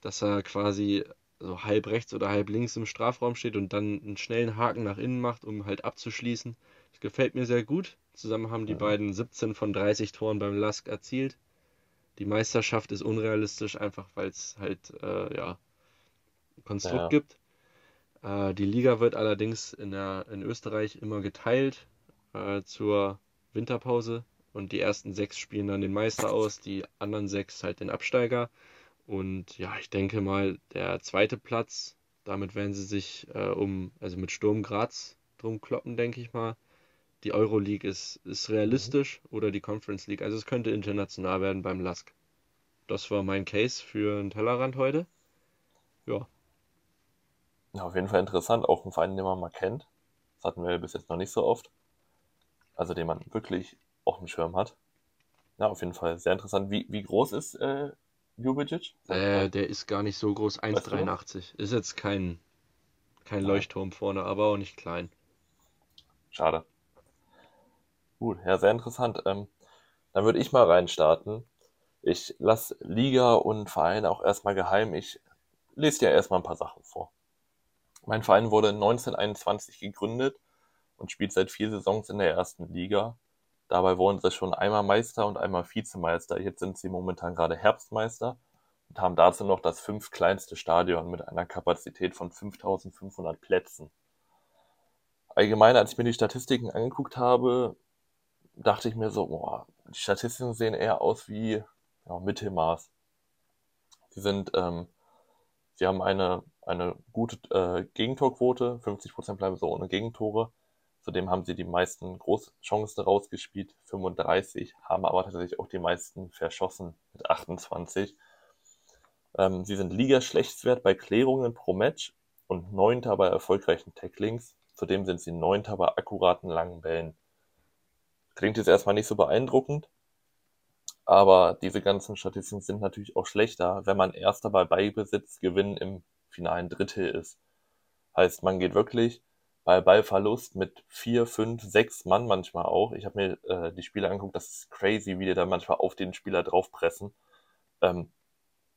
dass er quasi so halb rechts oder halb links im Strafraum steht und dann einen schnellen Haken nach innen macht, um halt abzuschließen. Das gefällt mir sehr gut. Zusammen haben die ja. beiden 17 von 30 Toren beim Lask erzielt. Die Meisterschaft ist unrealistisch, einfach weil es halt äh, ja, Konstrukt ja. gibt. Äh, die Liga wird allerdings in, der, in Österreich immer geteilt äh, zur Winterpause und die ersten sechs spielen dann den Meister aus, die anderen sechs halt den Absteiger. Und ja, ich denke mal, der zweite Platz, damit werden sie sich äh, um, also mit Sturm Graz drum kloppen, denke ich mal. Die Euroleague ist, ist realistisch mhm. oder die Conference League. Also es könnte international werden beim LASK. Das war mein Case für einen Tellerrand heute. Ja. Ja, auf jeden Fall interessant. Auch ein Verein, den man mal kennt. Das hatten wir bis jetzt noch nicht so oft. Also den man wirklich auf dem Schirm hat. Ja, auf jeden Fall sehr interessant. Wie, wie groß ist äh, Ljubicic? Äh, der ist gar nicht so groß, 1,83. Ist jetzt kein, kein Leuchtturm vorne, aber auch nicht klein. Schade. Gut, ja, sehr interessant. Ähm, dann würde ich mal reinstarten. Ich lasse Liga und Verein auch erstmal geheim. Ich lese dir erstmal ein paar Sachen vor. Mein Verein wurde 1921 gegründet und spielt seit vier Saisons in der ersten Liga. Dabei wurden sie schon einmal Meister und einmal Vizemeister. Jetzt sind sie momentan gerade Herbstmeister und haben dazu noch das fünftkleinste Stadion mit einer Kapazität von 5500 Plätzen. Allgemein, als ich mir die Statistiken angeguckt habe, dachte ich mir so, boah, die Statistiken sehen eher aus wie ja, Mittelmaß. Sie sind, ähm, sie haben eine, eine gute äh, Gegentorquote, 50% bleiben so ohne Gegentore. Zudem haben sie die meisten Großchancen rausgespielt, 35, haben aber tatsächlich auch die meisten verschossen mit 28. Ähm, sie sind Liga-Schlechtswert bei Klärungen pro Match und Neunter bei erfolgreichen Tacklings. Zudem sind sie Neunter bei akkuraten langen Bällen. Klingt jetzt erstmal nicht so beeindruckend, aber diese ganzen Statistiken sind natürlich auch schlechter, wenn man Erster bei Beibesitz Gewinn im finalen Drittel ist. Heißt, man geht wirklich bei Ballverlust mit vier, fünf, sechs Mann manchmal auch. Ich habe mir äh, die Spiele angeguckt, das ist crazy, wie die da manchmal auf den Spieler draufpressen. Ähm,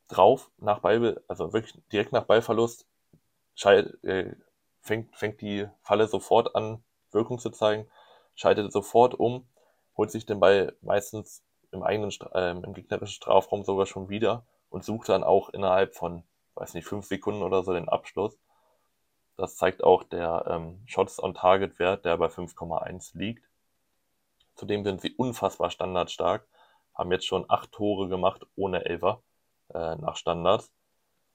drauf, nach Ball, also wirklich direkt nach Ballverlust, äh, fängt, fängt die Falle sofort an, Wirkung zu zeigen, schaltet sofort um, holt sich den Ball meistens im eigenen, äh, im gegnerischen Strafraum sogar schon wieder und sucht dann auch innerhalb von, weiß nicht, fünf Sekunden oder so den Abschluss. Das zeigt auch der ähm, Shots on Target Wert, der bei 5,1 liegt. Zudem sind sie unfassbar standardstark, haben jetzt schon acht Tore gemacht ohne Elfer äh, nach Standards.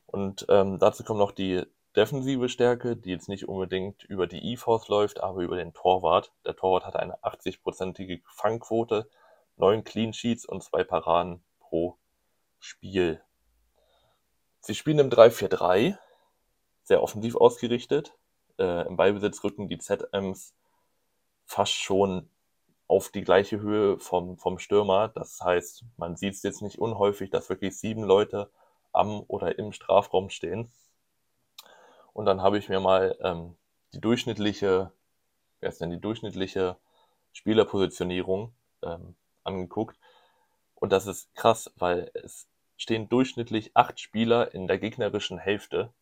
Und ähm, dazu kommt noch die defensive Stärke, die jetzt nicht unbedingt über die E-Force läuft, aber über den Torwart. Der Torwart hat eine 80-prozentige Fangquote, neun Clean Sheets und zwei Paraden pro Spiel. Sie spielen im 3-4-3 sehr offensiv ausgerichtet. Äh, Im Ballbesitz rücken die ZMs fast schon auf die gleiche Höhe vom, vom Stürmer. Das heißt, man sieht es jetzt nicht unhäufig, dass wirklich sieben Leute am oder im Strafraum stehen. Und dann habe ich mir mal ähm, die durchschnittliche, wer ist denn die durchschnittliche Spielerpositionierung ähm, angeguckt. Und das ist krass, weil es stehen durchschnittlich acht Spieler in der gegnerischen Hälfte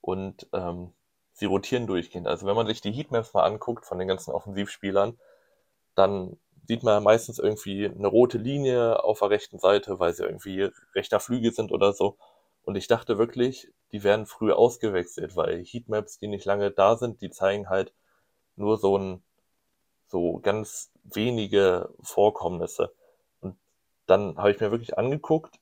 und ähm, sie rotieren durchgehend. Also wenn man sich die Heatmaps mal anguckt von den ganzen Offensivspielern, dann sieht man meistens irgendwie eine rote Linie auf der rechten Seite, weil sie irgendwie rechter Flügel sind oder so. Und ich dachte wirklich, die werden früh ausgewechselt, weil Heatmaps, die nicht lange da sind, die zeigen halt nur so ein, so ganz wenige Vorkommnisse. Und dann habe ich mir wirklich angeguckt,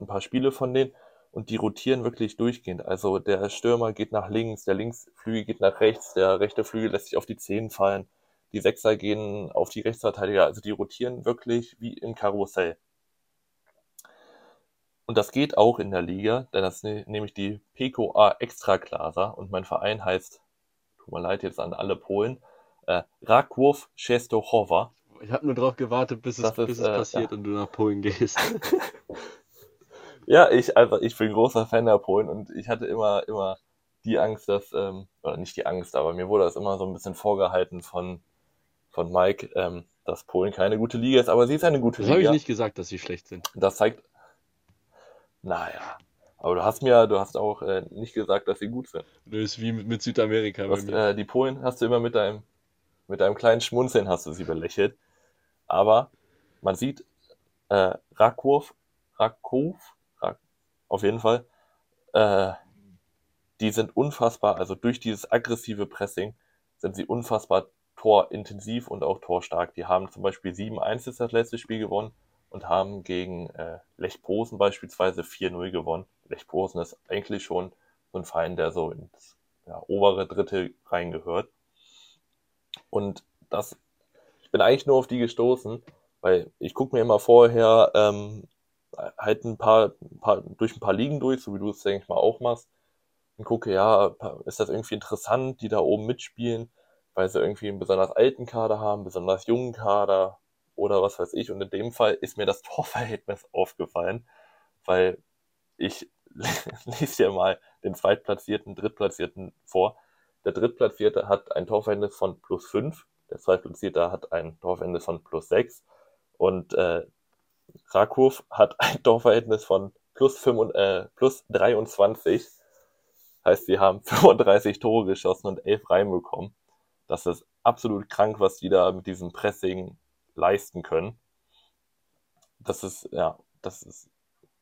ein paar Spiele von denen, und die rotieren wirklich durchgehend. Also der Stürmer geht nach links, der Linksflügel geht nach rechts, der rechte Flügel lässt sich auf die Zehen fallen, die Sechser gehen auf die Rechtsverteidiger, also die rotieren wirklich wie im Karussell. Und das geht auch in der Liga, denn das ist ne, nämlich die PKA Extraklasa und mein Verein heißt, tut mir leid jetzt an alle Polen, äh, Raków Częstochowa. Ich habe nur darauf gewartet, bis es, bis es äh, passiert ja. und du nach Polen gehst. ja, ich, also ich bin großer Fan der Polen und ich hatte immer, immer die Angst, dass, ähm, oder nicht die Angst, aber mir wurde das immer so ein bisschen vorgehalten von, von Mike, ähm, dass Polen keine gute Liga ist, aber sie ist eine gute das Liga. Das habe ich nicht gesagt, dass sie schlecht sind. Das zeigt, naja. Aber du hast mir, du hast auch äh, nicht gesagt, dass sie gut sind. Das ist wie mit, mit Südamerika. Was, äh, die Polen hast du immer mit deinem, mit deinem kleinen Schmunzeln hast du sie belächelt. Aber man sieht, äh, Rakow, Rakow, Rak, auf jeden Fall, äh, die sind unfassbar, also durch dieses aggressive Pressing sind sie unfassbar torintensiv und auch torstark. Die haben zum Beispiel 7-1 ist das letzte Spiel gewonnen und haben gegen äh, Lech Posen beispielsweise 4-0 gewonnen. Lech Posen ist eigentlich schon so ein Verein, der so ins ja, obere Dritte reingehört. Und das, ich bin eigentlich nur auf die gestoßen, weil ich gucke mir immer vorher ähm, halt ein paar, paar, durch ein paar Ligen durch, so wie du es, denke ich mal, auch machst, und gucke, ja, ist das irgendwie interessant, die da oben mitspielen, weil sie irgendwie einen besonders alten Kader haben, besonders jungen Kader, oder was weiß ich. Und in dem Fall ist mir das Torverhältnis aufgefallen, weil ich lese dir mal den Zweitplatzierten, Drittplatzierten vor. Der Drittplatzierte hat ein Torverhältnis von plus 5, der Zweitplatzierte hat ein Torverhältnis von plus 6 und äh, Rakow hat ein Torverhältnis von plus, 5, äh, plus 23. Heißt, sie haben 35 Tore geschossen und 11 reinbekommen. Das ist absolut krank, was die da mit diesem Pressing leisten können. Das ist, ja, das ist,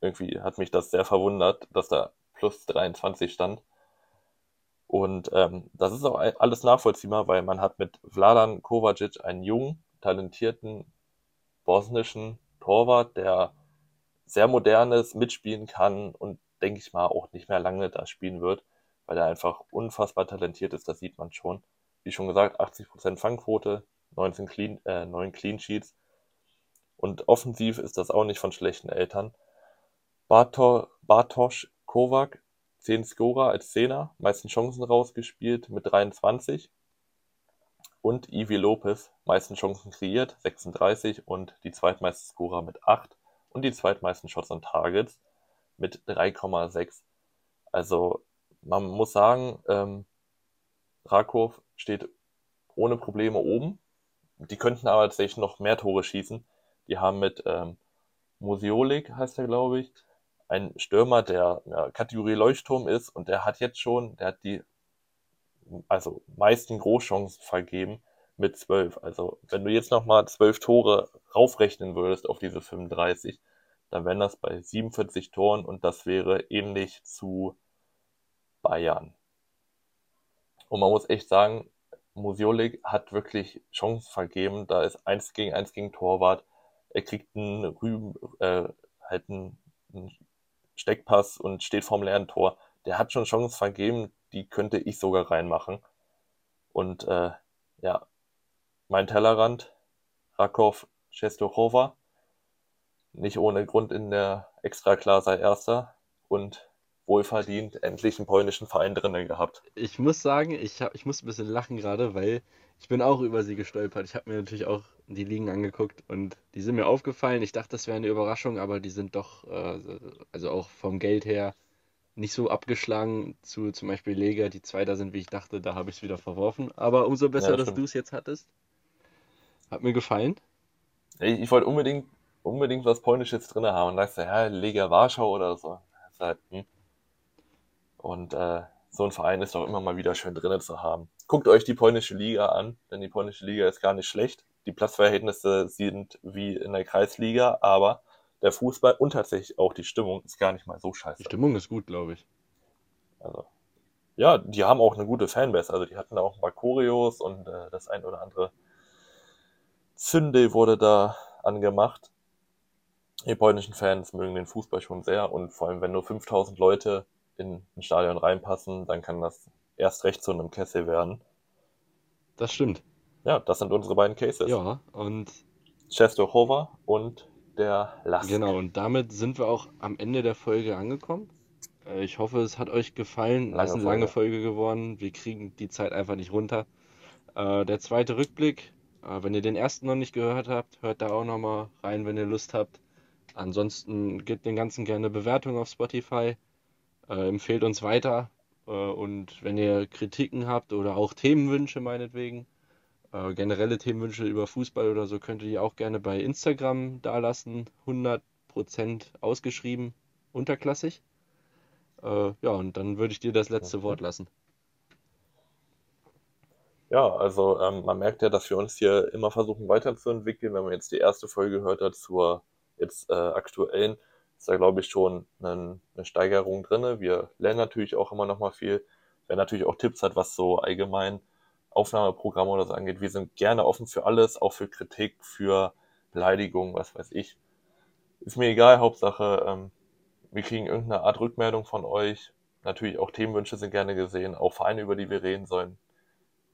irgendwie hat mich das sehr verwundert, dass da plus 23 stand. Und ähm, das ist auch alles nachvollziehbar, weil man hat mit Vladan Kovacic einen jungen, talentierten bosnischen Torwart, der sehr modernes mitspielen kann und denke ich mal auch nicht mehr lange da spielen wird, weil er einfach unfassbar talentiert ist, das sieht man schon. Wie schon gesagt, 80% Fangquote, 19 Clean, äh, 9 Clean Sheets. Und offensiv ist das auch nicht von schlechten Eltern. Barto, Bartosz Kovac, 10 Scorer als Zehner, meisten Chancen rausgespielt mit 23. Und Ivi Lopez, meisten Chancen kreiert, 36 und die zweitmeisten Scorer mit 8 und die zweitmeisten Shots on Targets mit 3,6. Also man muss sagen, ähm, Rakow steht ohne Probleme oben die könnten aber tatsächlich noch mehr Tore schießen. Die haben mit ähm, Musiolik, heißt er, glaube ich, einen Stürmer, der ja, Kategorie Leuchtturm ist und der hat jetzt schon, der hat die also meisten Großchancen vergeben mit zwölf. Also wenn du jetzt nochmal zwölf Tore raufrechnen würdest auf diese 35, dann wären das bei 47 Toren und das wäre ähnlich zu Bayern. Und man muss echt sagen, Musiolik hat wirklich Chancen vergeben. Da ist eins gegen eins gegen Torwart. Er kriegt einen Rüben, äh, halt einen, einen Steckpass und steht vorm leeren Tor. Der hat schon Chancen vergeben, die könnte ich sogar reinmachen. Und äh, ja, mein Tellerrand, Rakow Czestochowa, nicht ohne Grund in der Extraklasse Erster und wohlverdient endlich einen polnischen Verein drinnen gehabt. Ich muss sagen, ich, hab, ich muss ein bisschen lachen gerade, weil ich bin auch über sie gestolpert. Ich habe mir natürlich auch die Ligen angeguckt und die sind mir aufgefallen. Ich dachte, das wäre eine Überraschung, aber die sind doch, äh, also auch vom Geld her, nicht so abgeschlagen zu zum Beispiel Lega, die Zweiter sind, wie ich dachte. Da habe ich es wieder verworfen. Aber umso besser, Ja, dass du es jetzt hattest. Hat mir gefallen. Ich, ich wollte unbedingt, unbedingt was Polnisches drin haben und dachte, ja, Lega Warschau oder so. Das ist halt, hm. Und äh, so ein Verein ist doch immer mal wieder schön drin zu haben. Guckt euch die polnische Liga an, denn die polnische Liga ist gar nicht schlecht. Die Platzverhältnisse sind wie in der Kreisliga, aber der Fußball und tatsächlich auch die Stimmung ist gar nicht mal so scheiße. Die Stimmung ist gut, glaube ich. Also, ja, die haben auch eine gute Fanbase. Also, die hatten auch ein paar Choreos und äh, das ein oder andere Zünde wurde da angemacht. Die polnischen Fans mögen den Fußball schon sehr und vor allem, wenn nur 5000 Leute in ein Stadion reinpassen, dann kann das erst recht zu einem Kessel werden. Das stimmt. Ja, das sind unsere beiden Cases. Ja, und Częstochowa und der Lask. genau, und damit sind wir auch am Ende der Folge angekommen. Äh, Ich hoffe, es hat euch gefallen. Lange es ist eine lange Folge geworden. Wir kriegen die Zeit einfach nicht runter. Äh, Der zweite Rückblick, äh, wenn ihr den ersten noch nicht gehört habt, hört da auch nochmal rein, wenn ihr Lust habt. Ansonsten gebt den ganzen gerne Bewertung auf Spotify. Äh, empfehlt uns weiter. Äh, und wenn ihr Kritiken habt oder auch Themenwünsche meinetwegen, äh, generelle Themenwünsche über Fußball oder so, könnt ihr die auch gerne bei Instagram dalassen. 100% ausgeschrieben, unterklassig. Äh, ja, und dann würde ich dir das letzte. Wort lassen. Ja, also ähm, man merkt ja, dass wir uns hier immer versuchen weiterzuentwickeln. Wenn man jetzt die erste Folge gehört hat zur jetzt äh, aktuellen, ist da glaube ich schon eine, eine Steigerung drinne. Wir lernen natürlich auch immer noch mal viel. Wer natürlich auch Tipps hat, was so allgemein Aufnahmeprogramme oder so angeht, wir sind gerne offen für alles, auch für Kritik, für Beleidigungen, was weiß ich. Ist mir egal, Hauptsache, ähm, wir kriegen irgendeine Art Rückmeldung von euch. Natürlich auch Themenwünsche sind gerne gesehen, auch Vereine, über die wir reden sollen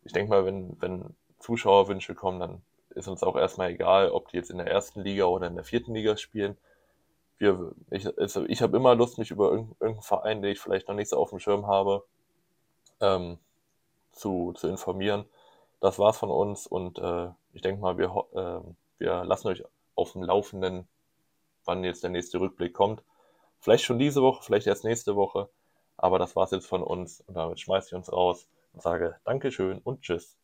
ich denke mal, wenn, wenn Zuschauerwünsche kommen, dann ist uns auch erstmal egal, ob die jetzt in der ersten Liga oder in der vierten Liga spielen. Wir, ich also ich habe immer Lust, mich über irgendeinen Verein, den ich vielleicht noch nicht so auf dem Schirm habe, ähm, zu, zu informieren. Das war's von uns und äh, ich denke mal, wir, ähm, wir lassen euch auf dem Laufenden, wann jetzt der nächste Rückblick kommt. Vielleicht schon diese Woche, vielleicht erst nächste Woche. Aber das war's jetzt von uns und damit schmeiße ich uns raus und sage Dankeschön und Tschüss.